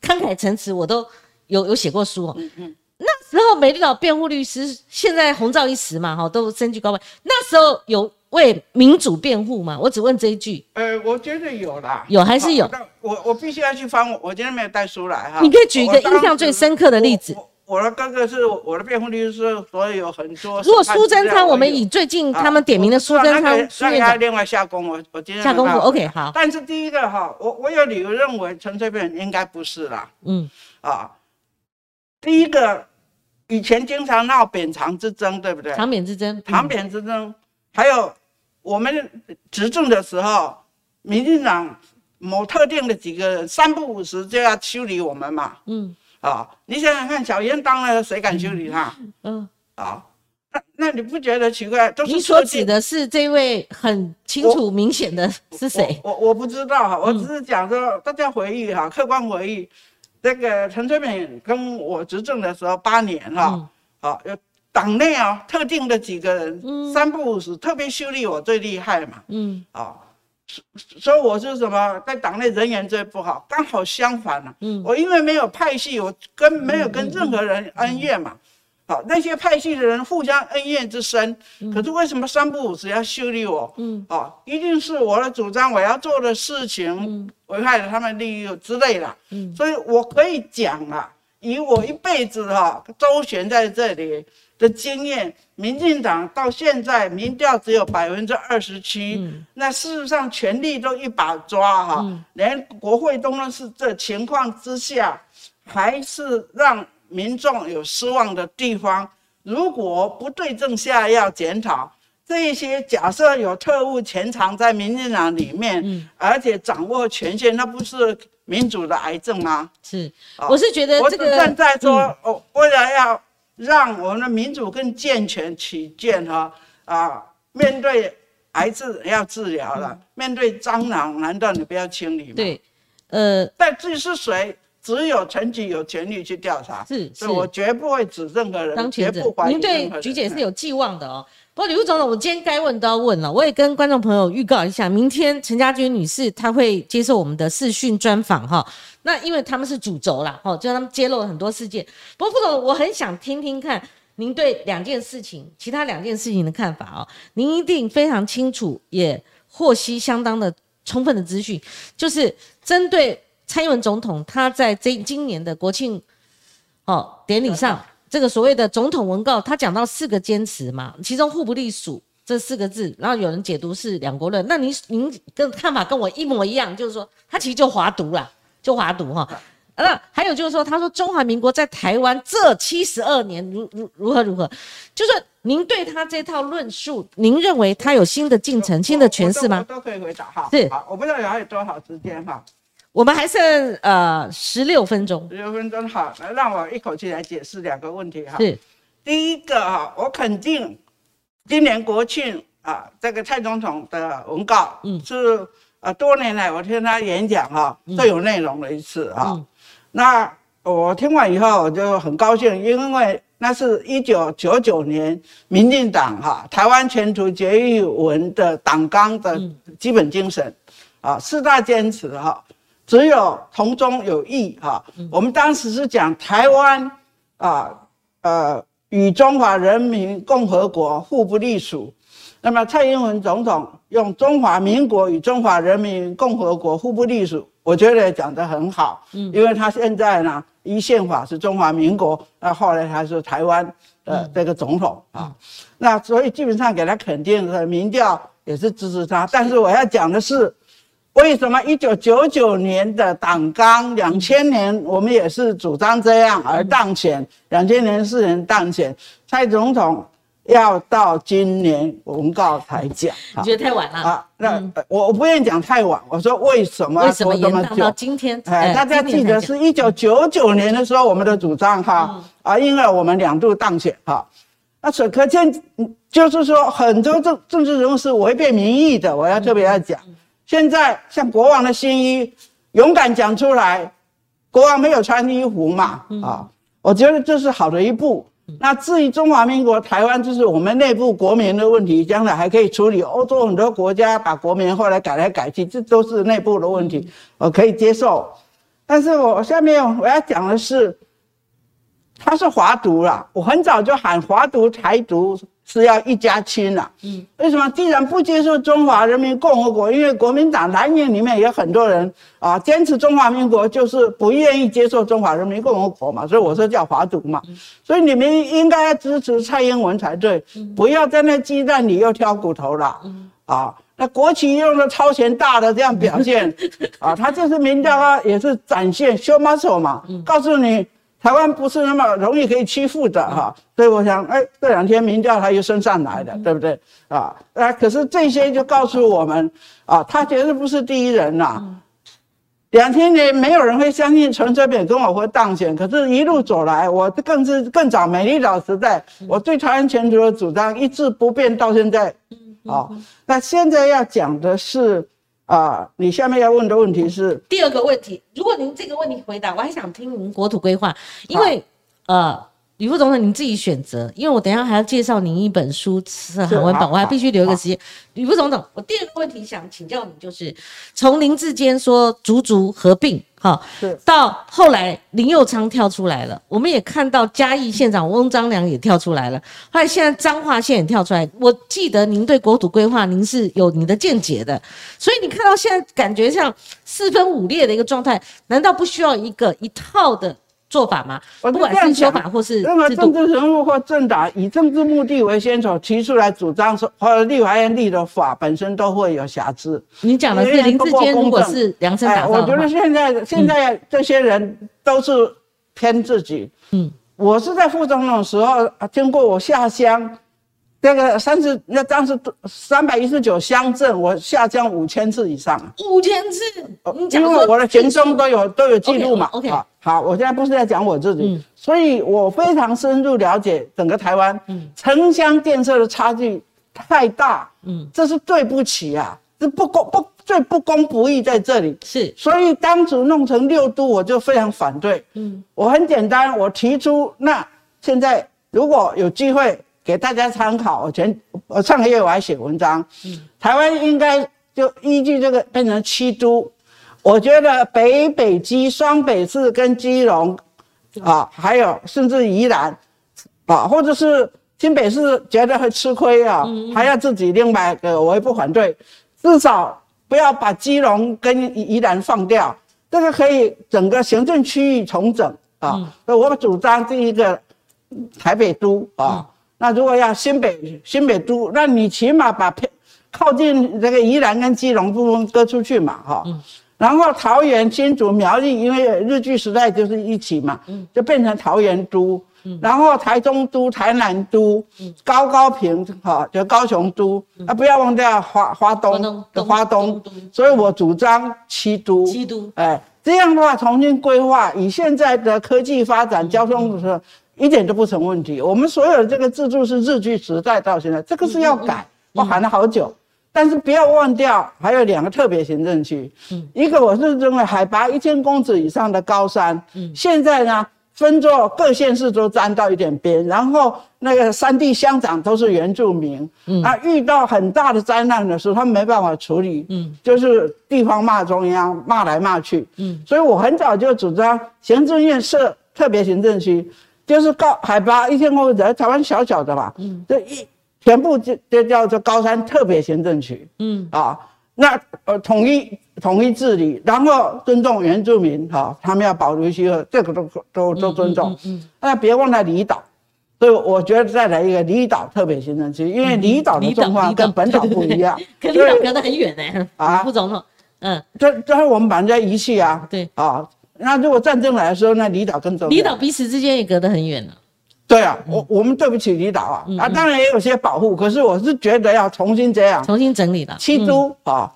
慷慨陈词，我都有有写过书哦。嗯嗯。那时候美丽岛辩护律师，现在红照一时嘛，哈，都身居高位。那时候有为民主辩护嘛？我只问这一句。呃，我觉得有啦，有还是有？我我必须要去翻，我今天没有带书来哈。你可以举一个印象最深刻的例子。我的哥哥是我的辩护律师，所以有很多。如果苏贞昌，我们以最近他们点名的苏贞昌，那他另外下功，我我今天下功夫。OK，好。但是第一个哈，我我有理由认为陈水扁应该不是啦。嗯。啊，第一个以前经常闹扁长之争，对不对？长扁之争。长扁之争，还有我们执政的时候，民进党某特定的几个人三不五时就要修理我们嘛。嗯。啊，你想想看，小严当了，谁敢修理他？嗯，啊，那那你不觉得奇怪？都是你所指的是这位很清楚明显的是谁？我我不知道哈，我只是讲说大家回忆哈，客观回忆，这个陈水扁跟我执政的时候八年哈，啊，有党内啊特定的几个人，三不五时特别修理我最厉害嘛，嗯，啊。所以我是什么，在党内人缘最不好，刚好相反了。嗯，我因为没有派系，我跟没有跟任何人恩怨嘛。好，那些派系的人互相恩怨之深，可是为什么三不五时要修理我？嗯，哦，一定是我的主张，我要做的事情危害了他们利益之类的。嗯，所以我可以讲啊，以我一辈子哈周旋在这里。的经验，民进党到现在民调只有百分之二十七，那事实上权力都一把抓哈，连国会都是这情况之下，还是让民众有失望的地方。如果不对症下药检讨，这一些假设有特务潜藏在民进党里面，而且掌握权限，那不是民主的癌症吗？是，我是觉得这个站在说，哦，为了要。让我们的民主更健全起见哈啊！面对癌症要治疗了，面对蟑螂难道你不要清理吗？对，呃，但至于是谁，只有陈局有权利去调查，是，所以我绝不会指任何人，绝不怀疑您对菊姐是有寄望的哦。不过，李副总统，我今天该问都要问了。我也跟观众朋友预告一下，明天陈家军女士她会接受我们的视讯专访哈。那因为他们是主轴啦，哈，就他们揭露了很多事件。不过，副总，我很想听听看您对两件事情、其他两件事情的看法哦。您一定非常清楚，也获悉相当的充分的资讯，就是针对蔡英文总统他在这今年的国庆哦典礼上。这个所谓的总统文告，他讲到四个坚持嘛，其中互不隶属这四个字，然后有人解读是两国论。那您您跟看法跟我一模一样，就是说他其实就华独了，就华独哈。那还有就是说，他说中华民国在台湾这七十二年如如如何如何，就是您对他这套论述，您认为他有新的进程、新的诠释吗？都可以回答哈。是，好，我不知道还有多少时间哈。我们还剩呃十六分钟，十六分钟好，来让我一口气来解释两个问题哈。是，第一个哈，我肯定今年国庆啊，这个蔡总统的文告，嗯，是呃多年来我听他演讲哈最有内容的一次啊。那我听完以后我就很高兴，因为那是一九九九年民进党哈台湾前途决议文的党纲的基本精神啊，四大坚持哈。只有同中有异哈，我们当时是讲台湾啊，呃，与中华人民共和国互不隶属。那么蔡英文总统用中华民国与中华人民共和国互不隶属，我觉得讲得很好。嗯，因为他现在呢，一宪法是中华民国，那后来他是台湾的这个总统啊，那所以基本上给他肯定的民调也是支持他。但是我要讲的是。为什么一九九九年的党纲，两千年我们也是主张这样而当选，两千年四年当选，蔡总统要到今年文告才讲，你觉得太晚了啊？那我我不愿意讲太晚，我说为什么？为什么延宕到今天？哎，大家记得是一九九九年的时候我们的主张哈啊，因为我们两度当选哈，那所可见，就是说很多政政治人物是违背民意的，我要特别要讲。现在像国王的新衣，勇敢讲出来，国王没有穿衣服嘛，啊，我觉得这是好的一步。那至于中华民国台湾，就是我们内部国民的问题，将来还可以处理。欧洲很多国家把国民后来改来改去，这都是内部的问题，我可以接受。但是我下面我要讲的是。他是华独了，我很早就喊华独台独是要一家亲了。嗯，为什么？既然不接受中华人民共和国，因为国民党蓝营里面有很多人啊，坚持中华民国就是不愿意接受中华人民共和国嘛，所以我说叫华独嘛。所以你们应该要支持蔡英文才对，不要在那鸡蛋里又挑骨头了。啊，那国旗用的超前大的这样表现，啊，他就是民调啊，也是展现 show muscle 嘛，告诉你。台湾不是那么容易可以欺负的哈，所以我想，哎，这两天民调他又升上来了，对不对啊？啊，可是这些就告诉我们，啊，他绝对不是第一人呐。两千年没有人会相信陈水扁跟我会当选，可是一路走来，我更是更早美丽岛时代，我对台湾前途的主张一直不变到现在。啊，那现在要讲的是。啊，你下面要问的问题是第二个问题。如果您这个问题回答，我还想听您国土规划，因为呃，吕副总统您自己选择，因为我等下还要介绍您一本书是韩文版，我还必须留一个时间。吕副总统，我第二个问题想请教你，就是从林志坚说足足合并。好，到后来林佑昌跳出来了，我们也看到嘉义县长翁章良也跳出来了，后来现在彰化县也跳出来。我记得您对国土规划您是有你的见解的，所以你看到现在感觉像四分五裂的一个状态，难道不需要一个一套的？做法吗？不管是修法或是任何政治人物或政党以政治目的为先手提出来主张说，或者立法院立的法本身都会有瑕疵。你讲的是林志坚，如果是量身打造我觉得现在现在这些人都是偏自己。嗯，我是在副总统时候经过我下乡。这个三十，那当时三百一十九乡镇，我下降五千次以上。五千次，因为我的行踪都有都有记录嘛。OK，好，我现在不是在讲我自己，所以我非常深入了解整个台湾。嗯，城乡建设的差距太大。嗯，这是对不起啊，这不公不最不公不义在这里。是，所以当初弄成六都，我就非常反对。嗯，我很简单，我提出，那现在如果有机会。给大家参考，我前我上个月我还写文章，台湾应该就依据这个变成七都，我觉得北北基、双北市跟基隆，啊，还有甚至宜兰，啊，或者是新北市觉得会吃亏啊，还要自己另外个，我也不反对，至少不要把基隆跟宜兰放掉，这个可以整个行政区域重整啊，那我主张第一个台北都啊。那如果要新北新北都，那你起码把偏靠近这个宜兰跟基隆部分割出去嘛，哈。然后桃园、新竹、苗栗，因为日据时代就是一起嘛，就变成桃园都。然后台中都、台南都、高高平，哈，就高雄都。啊，不要忘掉花花东的花东。所以我主张七都。七都，哎，这样的话重新规划，以现在的科技发展、交通的。一点都不成问题。我们所有的这个制度是日据时代到现在，这个是要改，我喊了好久。但是不要忘掉，还有两个特别行政区。嗯，一个我是认为海拔一千公尺以上的高山，嗯，现在呢分作各县市都沾到一点边，然后那个山地乡长都是原住民，嗯，啊，遇到很大的灾难的时候，他们没办法处理，嗯，就是地方骂中央，骂来骂去，嗯，所以我很早就主张行政院设特别行政区。就是高海拔一千公尺，台湾小小的嘛，嗯，这一全部就就叫做高山特别行政区，嗯。啊，那呃统一统一治理，然后尊重原住民哈，他们要保留一些，这个都都都尊重，嗯，那别忘了离岛，所以我觉得再来一个离岛特别行政区，因为离岛的状况跟本岛不一样，跟 离岛隔得很远呢，啊，副总统，嗯，这这是我们把人家遗弃啊，对。啊。那如果战争来的时候，那离岛更重要。离岛彼此之间也隔得很远了。对啊，我我们对不起离岛啊啊，当然也有些保护，可是我是觉得要重新这样，重新整理了七都啊，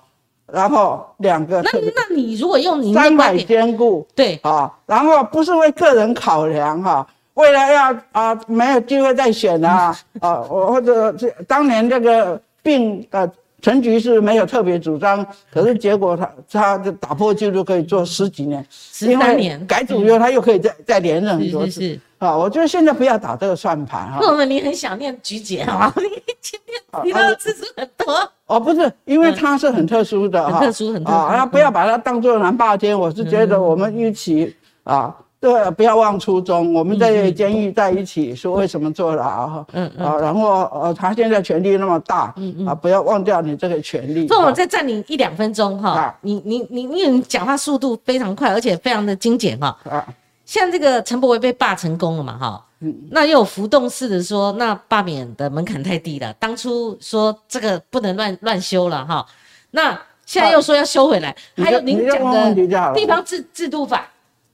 然后两个。那那你如果用你三百兼顾，对啊，然后不是为个人考量哈，为了要啊没有机会再选啊啊，我或者这当年这个病呃。陈局是没有特别主张，可是结果他他的打破纪录，可以做十几年，十三年改组以后，他又可以再再连任很多是是次啊！我觉得现在不要打这个算盘哈。那我们你很想念菊姐啊，你今天提到的次数很多。哦，不是，因为他是很特殊的很特殊很特殊啊，不要把它当做南霸天。我是觉得我们一起啊。对，不要忘初衷。我们在监狱在一起，说为什么坐牢？嗯嗯啊，然后呃，他现在权力那么大，嗯嗯啊，不要忘掉你这个权利。那我再占你一两分钟哈，你你你你讲话速度非常快，而且非常的精简哈。啊，像这个陈柏惟被罢成功了嘛哈，嗯，那又有浮动式的说，那罢免的门槛太低了，当初说这个不能乱乱修了哈，那现在又说要修回来，还有您讲的地方制制度法。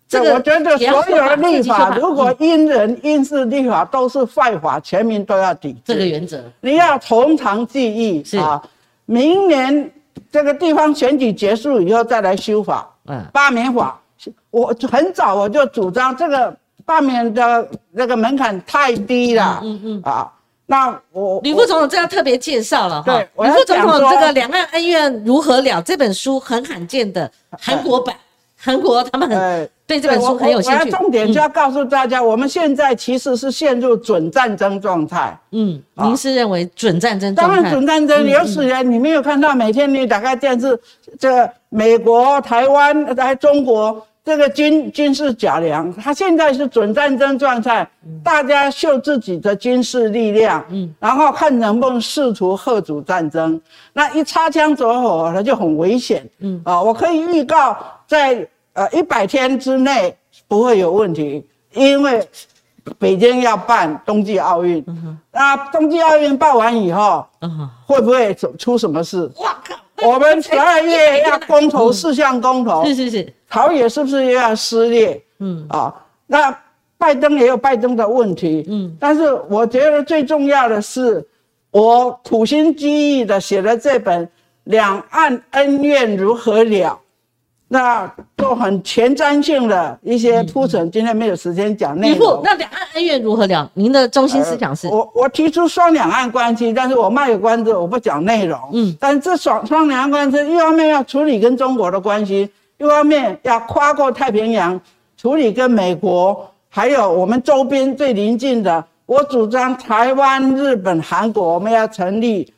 这我觉得所有的立法，如果因人因事立法都是坏法，全民都要抵制。这个原则，你要从长计议啊！明年这个地方选举结束以后再来修法，嗯，罢免法。我很早我就主张这个罢免的那个门槛太低了，嗯嗯啊。那我吕副总统这要特别介绍了哈，吕副总统这个《两岸恩怨如何了》这本书很罕见的韩国版。韩国他们很对这本书很有兴趣。我要重点就要告诉大家，我们现在其实是陷入准战争状态。嗯，您是认为准战争状态？当然准战争，有史以来你没有看到每天你打开电视，这美国、台湾来中国这个军军事较量，它现在是准战争状态，大家秀自己的军事力量，嗯，然后看能不能试图贺阻战争。那一擦枪走火，那就很危险。嗯啊，我可以预告。在呃一百天之内不会有问题，因为北京要办冬季奥运，那冬季奥运办完以后，会不会出什么事？我靠！我们十二月要公投四项公投，是 是是，朝野是不是又要撕裂？嗯啊，那拜登也有拜登的问题，嗯，但是我觉得最重要的是，我苦心积意的写了这本《两岸恩怨如何了》。那都很前瞻性的一些铺陈，今天没有时间讲内容。那两岸恩怨如何了？您的中心思想是？我我提出双两岸关系，但是我卖个关子，我不讲内容。嗯，但是这双双两岸关系，一方面要处理跟中国的关系，一方面要跨过太平洋处理跟美国，还有我们周边最邻近的。我主张台湾、日本、韩国，我们要成立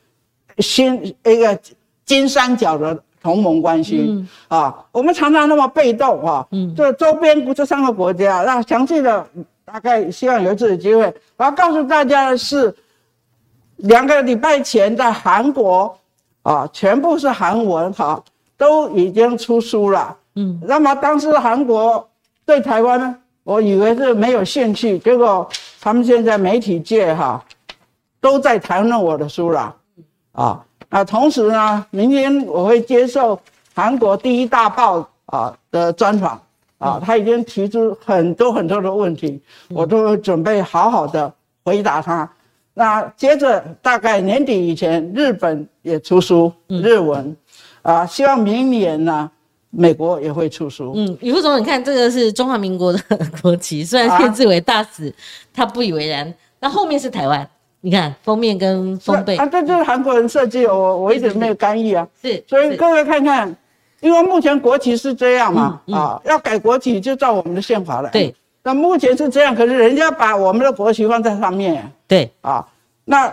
新一个金三角的。同盟关系啊，我们常常那么被动啊。嗯，这周边这三个国家，那详细的大概希望有一次的机会，我要告诉大家的是，两个礼拜前在韩国啊，全部是韩文哈，都已经出书了。嗯，那么当时韩国对台湾呢，我以为是没有兴趣，结果他们现在媒体界哈都在谈论我的书了啊。啊，同时呢，明天我会接受韩国第一大报啊的专访啊，他已经提出很多很多的问题，我都准备好好的回答他。那接着大概年底以前，日本也出书日文，啊，希望明年呢，美国也会出书。嗯，李副总，你看这个是中华民国的 国旗，虽然签字为大使，他不以为然。那后面是台湾。你看封面跟封背啊，这就是韩国人设计，我我一直没有干预啊。是，所以各位看看，因为目前国旗是这样嘛，啊，要改国旗就照我们的宪法来。对，那目前是这样，可是人家把我们的国旗放在上面。对，啊，那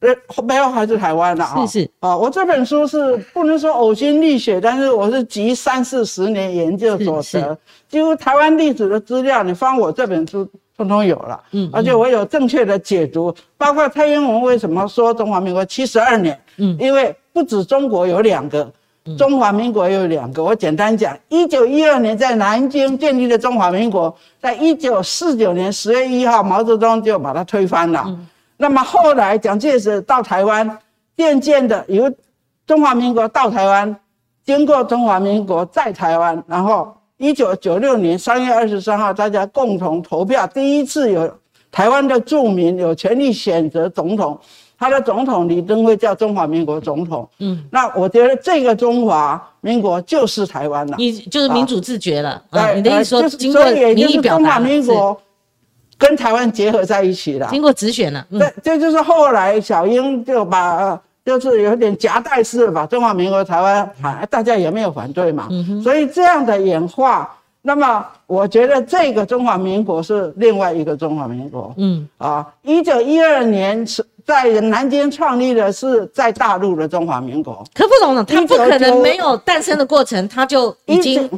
呃背后还是台湾的啊。是是啊，我这本书是不能说呕心沥血，但是我是集三四十年研究所得，几乎台湾历史的资料，你翻我这本书。通通有了，嗯，而且我有正确的解读，包括蔡英文为什么说中华民国七十二年，嗯，因为不止中国有两个，中华民国有两个。我简单讲，一九一二年在南京建立的中华民国，在一九四九年十月一号，毛泽东就把它推翻了。那么后来蒋介石到台湾，渐渐的由中华民国到台湾，经过中华民国在台湾，然后。一九九六年三月二十三号，大家共同投票，第一次有台湾的住民有权利选择总统，他的总统李登辉叫中华民国总统。嗯，那我觉得这个中华民国就是台湾了，你就是民主自觉了。对，你的意思说，经过民意表达，中华民国跟台湾结合在一起了。经过直选了，对，这就是后来小英就把。就是有点夹带式把中华民国台湾，啊，大家也没有反对嘛，所以这样的演化，那么我觉得这个中华民国是另外一个中华民国，嗯。啊，一九一二年是在南京创立的是在大陆的中华民国，可不懂了，他不可能没有诞生的过程，他就已经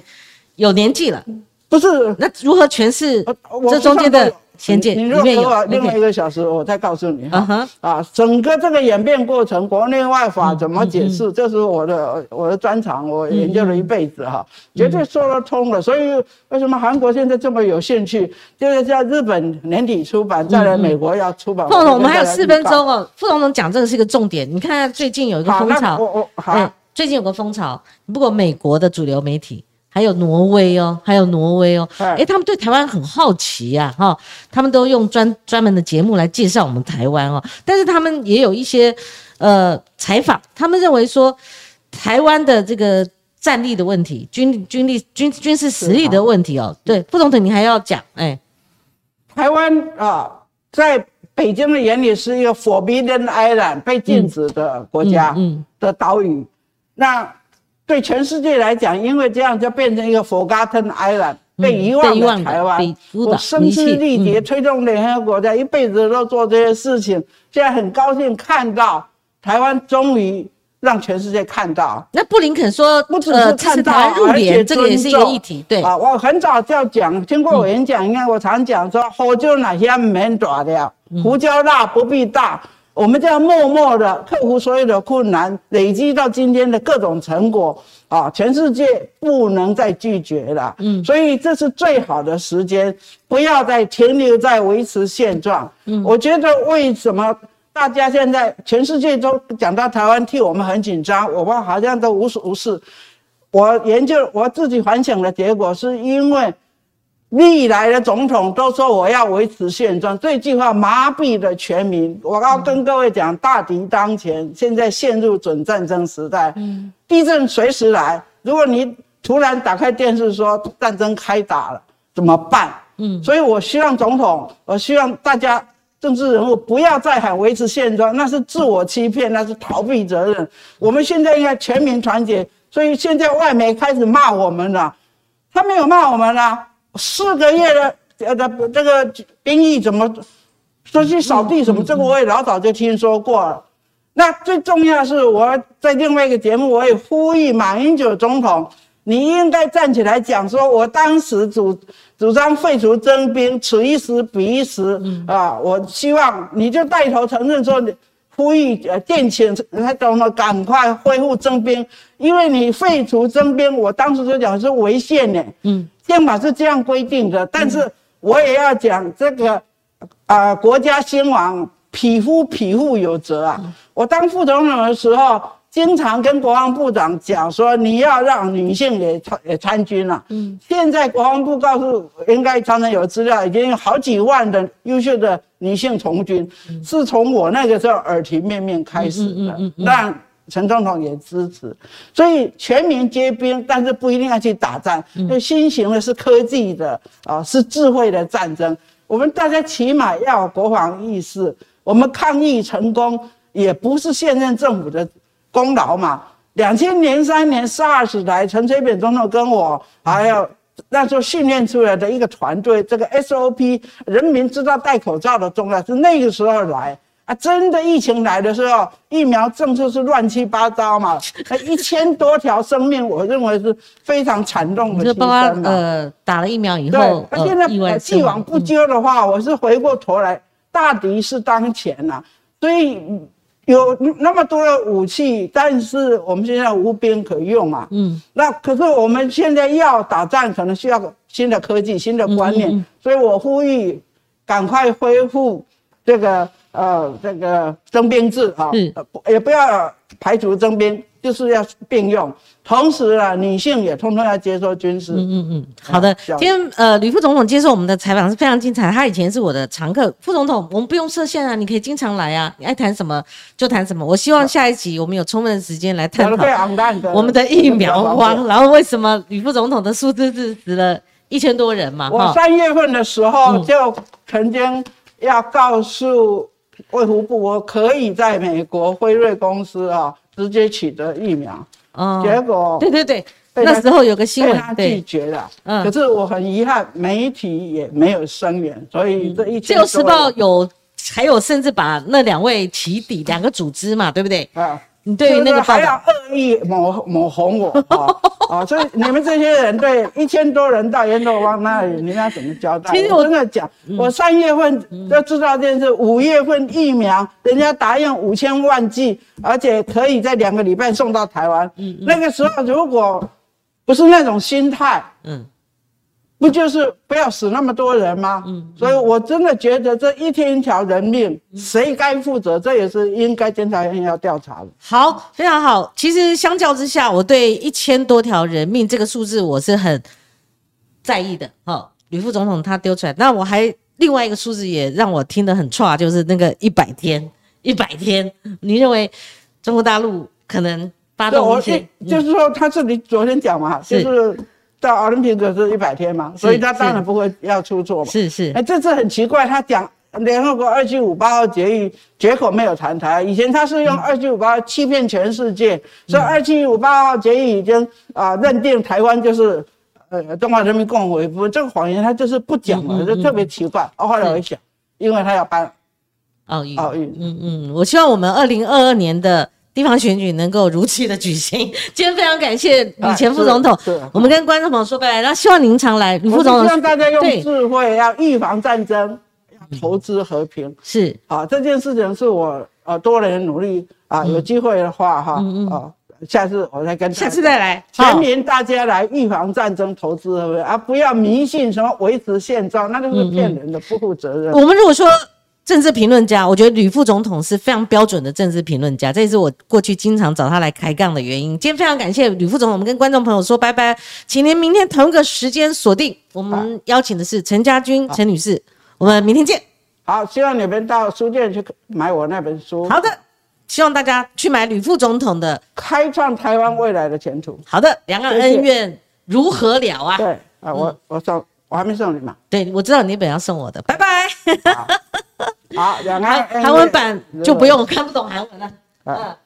有年纪了，不是？那如何诠释这中间的？先见，你如果给我另外一个小时，我再告诉你哈。啊，整个这个演变过程，国内外法怎么解释？这是我的我的专长，我研究了一辈子哈，绝对说得通的。所以为什么韩国现在这么有兴趣？就是在日本年底出版，再来美国要出版。副总统，我们还有四分钟哦。副总统讲这个是一个重点。你看最近有一个风潮，我我好，最近有个风潮，不过美国的主流媒体。还有挪威哦，还有挪威哦，哎，他们对台湾很好奇呀，哈，他们都用专专门的节目来介绍我们台湾哦，但是他们也有一些呃采访，他们认为说台湾的这个战力的问题，军军力军军事实力的问题哦，对，副总统你还要讲，哎，台湾啊，在北京的眼里是一个 forbidden island 被禁止的国家，嗯，的岛屿，那。对全世界来讲，因为这样就变成一个 forgotten island，被遗忘的台湾。我声嘶力竭推动联合国在一辈子都做这些事情，现在很高兴看到台湾终于让全世界看到。那布林肯说，不只是看到，而且这个也是一个议题。对啊，我很早就要讲，听过我演讲，应该我常讲说，火就哪些没抓的，胡椒辣不必大。我们这样默默的克服所有的困难，累积到今天的各种成果啊！全世界不能再拒绝了，嗯，所以这是最好的时间，不要再停留在维持现状。嗯，我觉得为什么大家现在全世界都讲到台湾替我们很紧张，我们好像都无所无事。我研究我自己反省的结果，是因为。历来的总统都说我要维持现状，这句话麻痹了全民。我要跟各位讲，大敌当前，现在陷入准战争时代。嗯，地震随时来。如果你突然打开电视说战争开打了，怎么办？嗯，所以我希望总统，我希望大家政治人物不要再喊维持现状，那是自我欺骗，那是逃避责任。我们现在应该全民团结。所以现在外媒开始骂我们了，他没有骂我们了。四个月的呃的这个兵役怎么说去扫地什么？这个我也老早就听说过了。那最重要是我在另外一个节目，我也呼吁马英九总统，你应该站起来讲说，我当时主主张废除征兵，此一时彼一时啊！我希望你就带头承认说，呼吁呃电请他总统赶快恢复征兵，因为你废除征兵，我当时就讲是违宪的。嗯。宪法是这样规定的，但是我也要讲这个，啊，国家兴亡，匹夫匹妇有责啊。我当副总统的时候，经常跟国防部长讲说，你要让女性也参也参军了。嗯，现在国防部告诉，应该常常有资料，已经有好几万的优秀的女性从军，是从我那个时候耳提面命开始的，让。陈总统也支持，所以全民皆兵，但是不一定要去打仗。就新型的是科技的啊，是智慧的战争。我们大家起码要有国防意识。我们抗疫成功，也不是现任政府的功劳嘛。两千年三年 SARS 来，陈水扁总统跟我还有那时候训练出来的一个团队，这个 SOP，人民知道戴口罩的重要，是那个时候来。啊，真的疫情来的时候，疫苗政策是乱七八糟嘛？那一千多条生命，我认为是非常惨重的牺牲嘛。呃，打了疫苗以后，对那现在既往不咎的话，我是回过头来，大敌是当前呐。所以有那么多的武器，但是我们现在无兵可用啊。嗯。那可是我们现在要打仗，可能需要新的科技、新的观念。所以我呼吁，赶快恢复这个。呃，这个征兵制啊，不也不要排除征兵，就是要并用。同时啊，女性也通通要接受军事。嗯嗯嗯，好的。今天呃，吕副总统接受我们的采访是非常精彩。他以前是我的常客，副总统，我们不用设限啊，你可以经常来啊，你爱谈什么就谈什么。我希望下一集我们有充分的时间来探讨我们的疫苗荒，然后为什么吕副总统的数字是死了。一千多人嘛，我三月份的时候就曾经要告诉卫福部，我可以在美国辉瑞公司啊直接取得疫苗，嗯结果对对对，那时候有个新闻被他，拒对，绝了。嗯可是我很遗憾，媒体也没有声援，所以这一自千由时报有，还有甚至把那两位起底两个组织嘛，对不对？啊。你对于那个还要道，恶意抹抹红我啊 啊！所以你们这些人对一千多人到阎罗王那里，你们要怎么交代？其真的讲，我三月份就知道这件事，五月份疫苗人家答应五千万剂，而且可以在两个礼拜送到台湾。嗯那个时候如果不是那种心态，嗯，不就是不要死那么多人吗？嗯所以我真的觉得这一天一条人命，谁该负责？这也是应该监察院要调查的。好，非常好。其实相较之下，我对一千多条人命这个数字我是很在意的。哦，吕副总统他丢出来，那我还另外一个数字也让我听得很差，就是那个一百天，一百天，你认为中国大陆可能发动一些一？就是说，他这里昨天讲嘛，就是是到奥林匹克是一百天嘛，所以他当然不会要出错嘛。是是哎，这次很奇怪，他讲联合国二七五八号决议，结果没有谈台。以前他是用二七五八欺骗全世界，所以二七五八号决议已经啊、认定台湾就是呃中华人民共和国。这个谎言他就是不讲了，就特别奇怪。哦，后来我一想，因为他要办奥运，奥运，嗯嗯，我希望我们二零二二年的地方选举能够如期的举行。今天非常感谢吕前副总统，我们跟观众朋友说拜拜，然后希望您常来，吕副总统希望大家用智慧，要预防战争，要投资和平。是。啊，这件事情是我呃多年努力啊，有机会的话哈啊，下次我再跟下次再来，全民大家来预防战争、投资和平，啊不要迷信什么维持现状，那都是骗人的，不负责任。我们如果说政治评论家，我觉得吕副总统是非常标准的政治评论家，这也是我过去经常找他来开杠的原因。今天非常感谢吕副总统，我们跟观众朋友说拜拜，请您明天同一个时间锁定。我们邀请的是陈家军陈女士，我们明天见。好，希望你们到书店去买我那本书，好的，希望大家去买吕副总统的。开创台湾未来的前途。好的，两岸恩怨如何了啊？对啊，我我送，我还没送你嘛。对，我知道你本要送我的，拜拜。好，两岸韩文版就不用，我看不懂韩文了。啊嗯。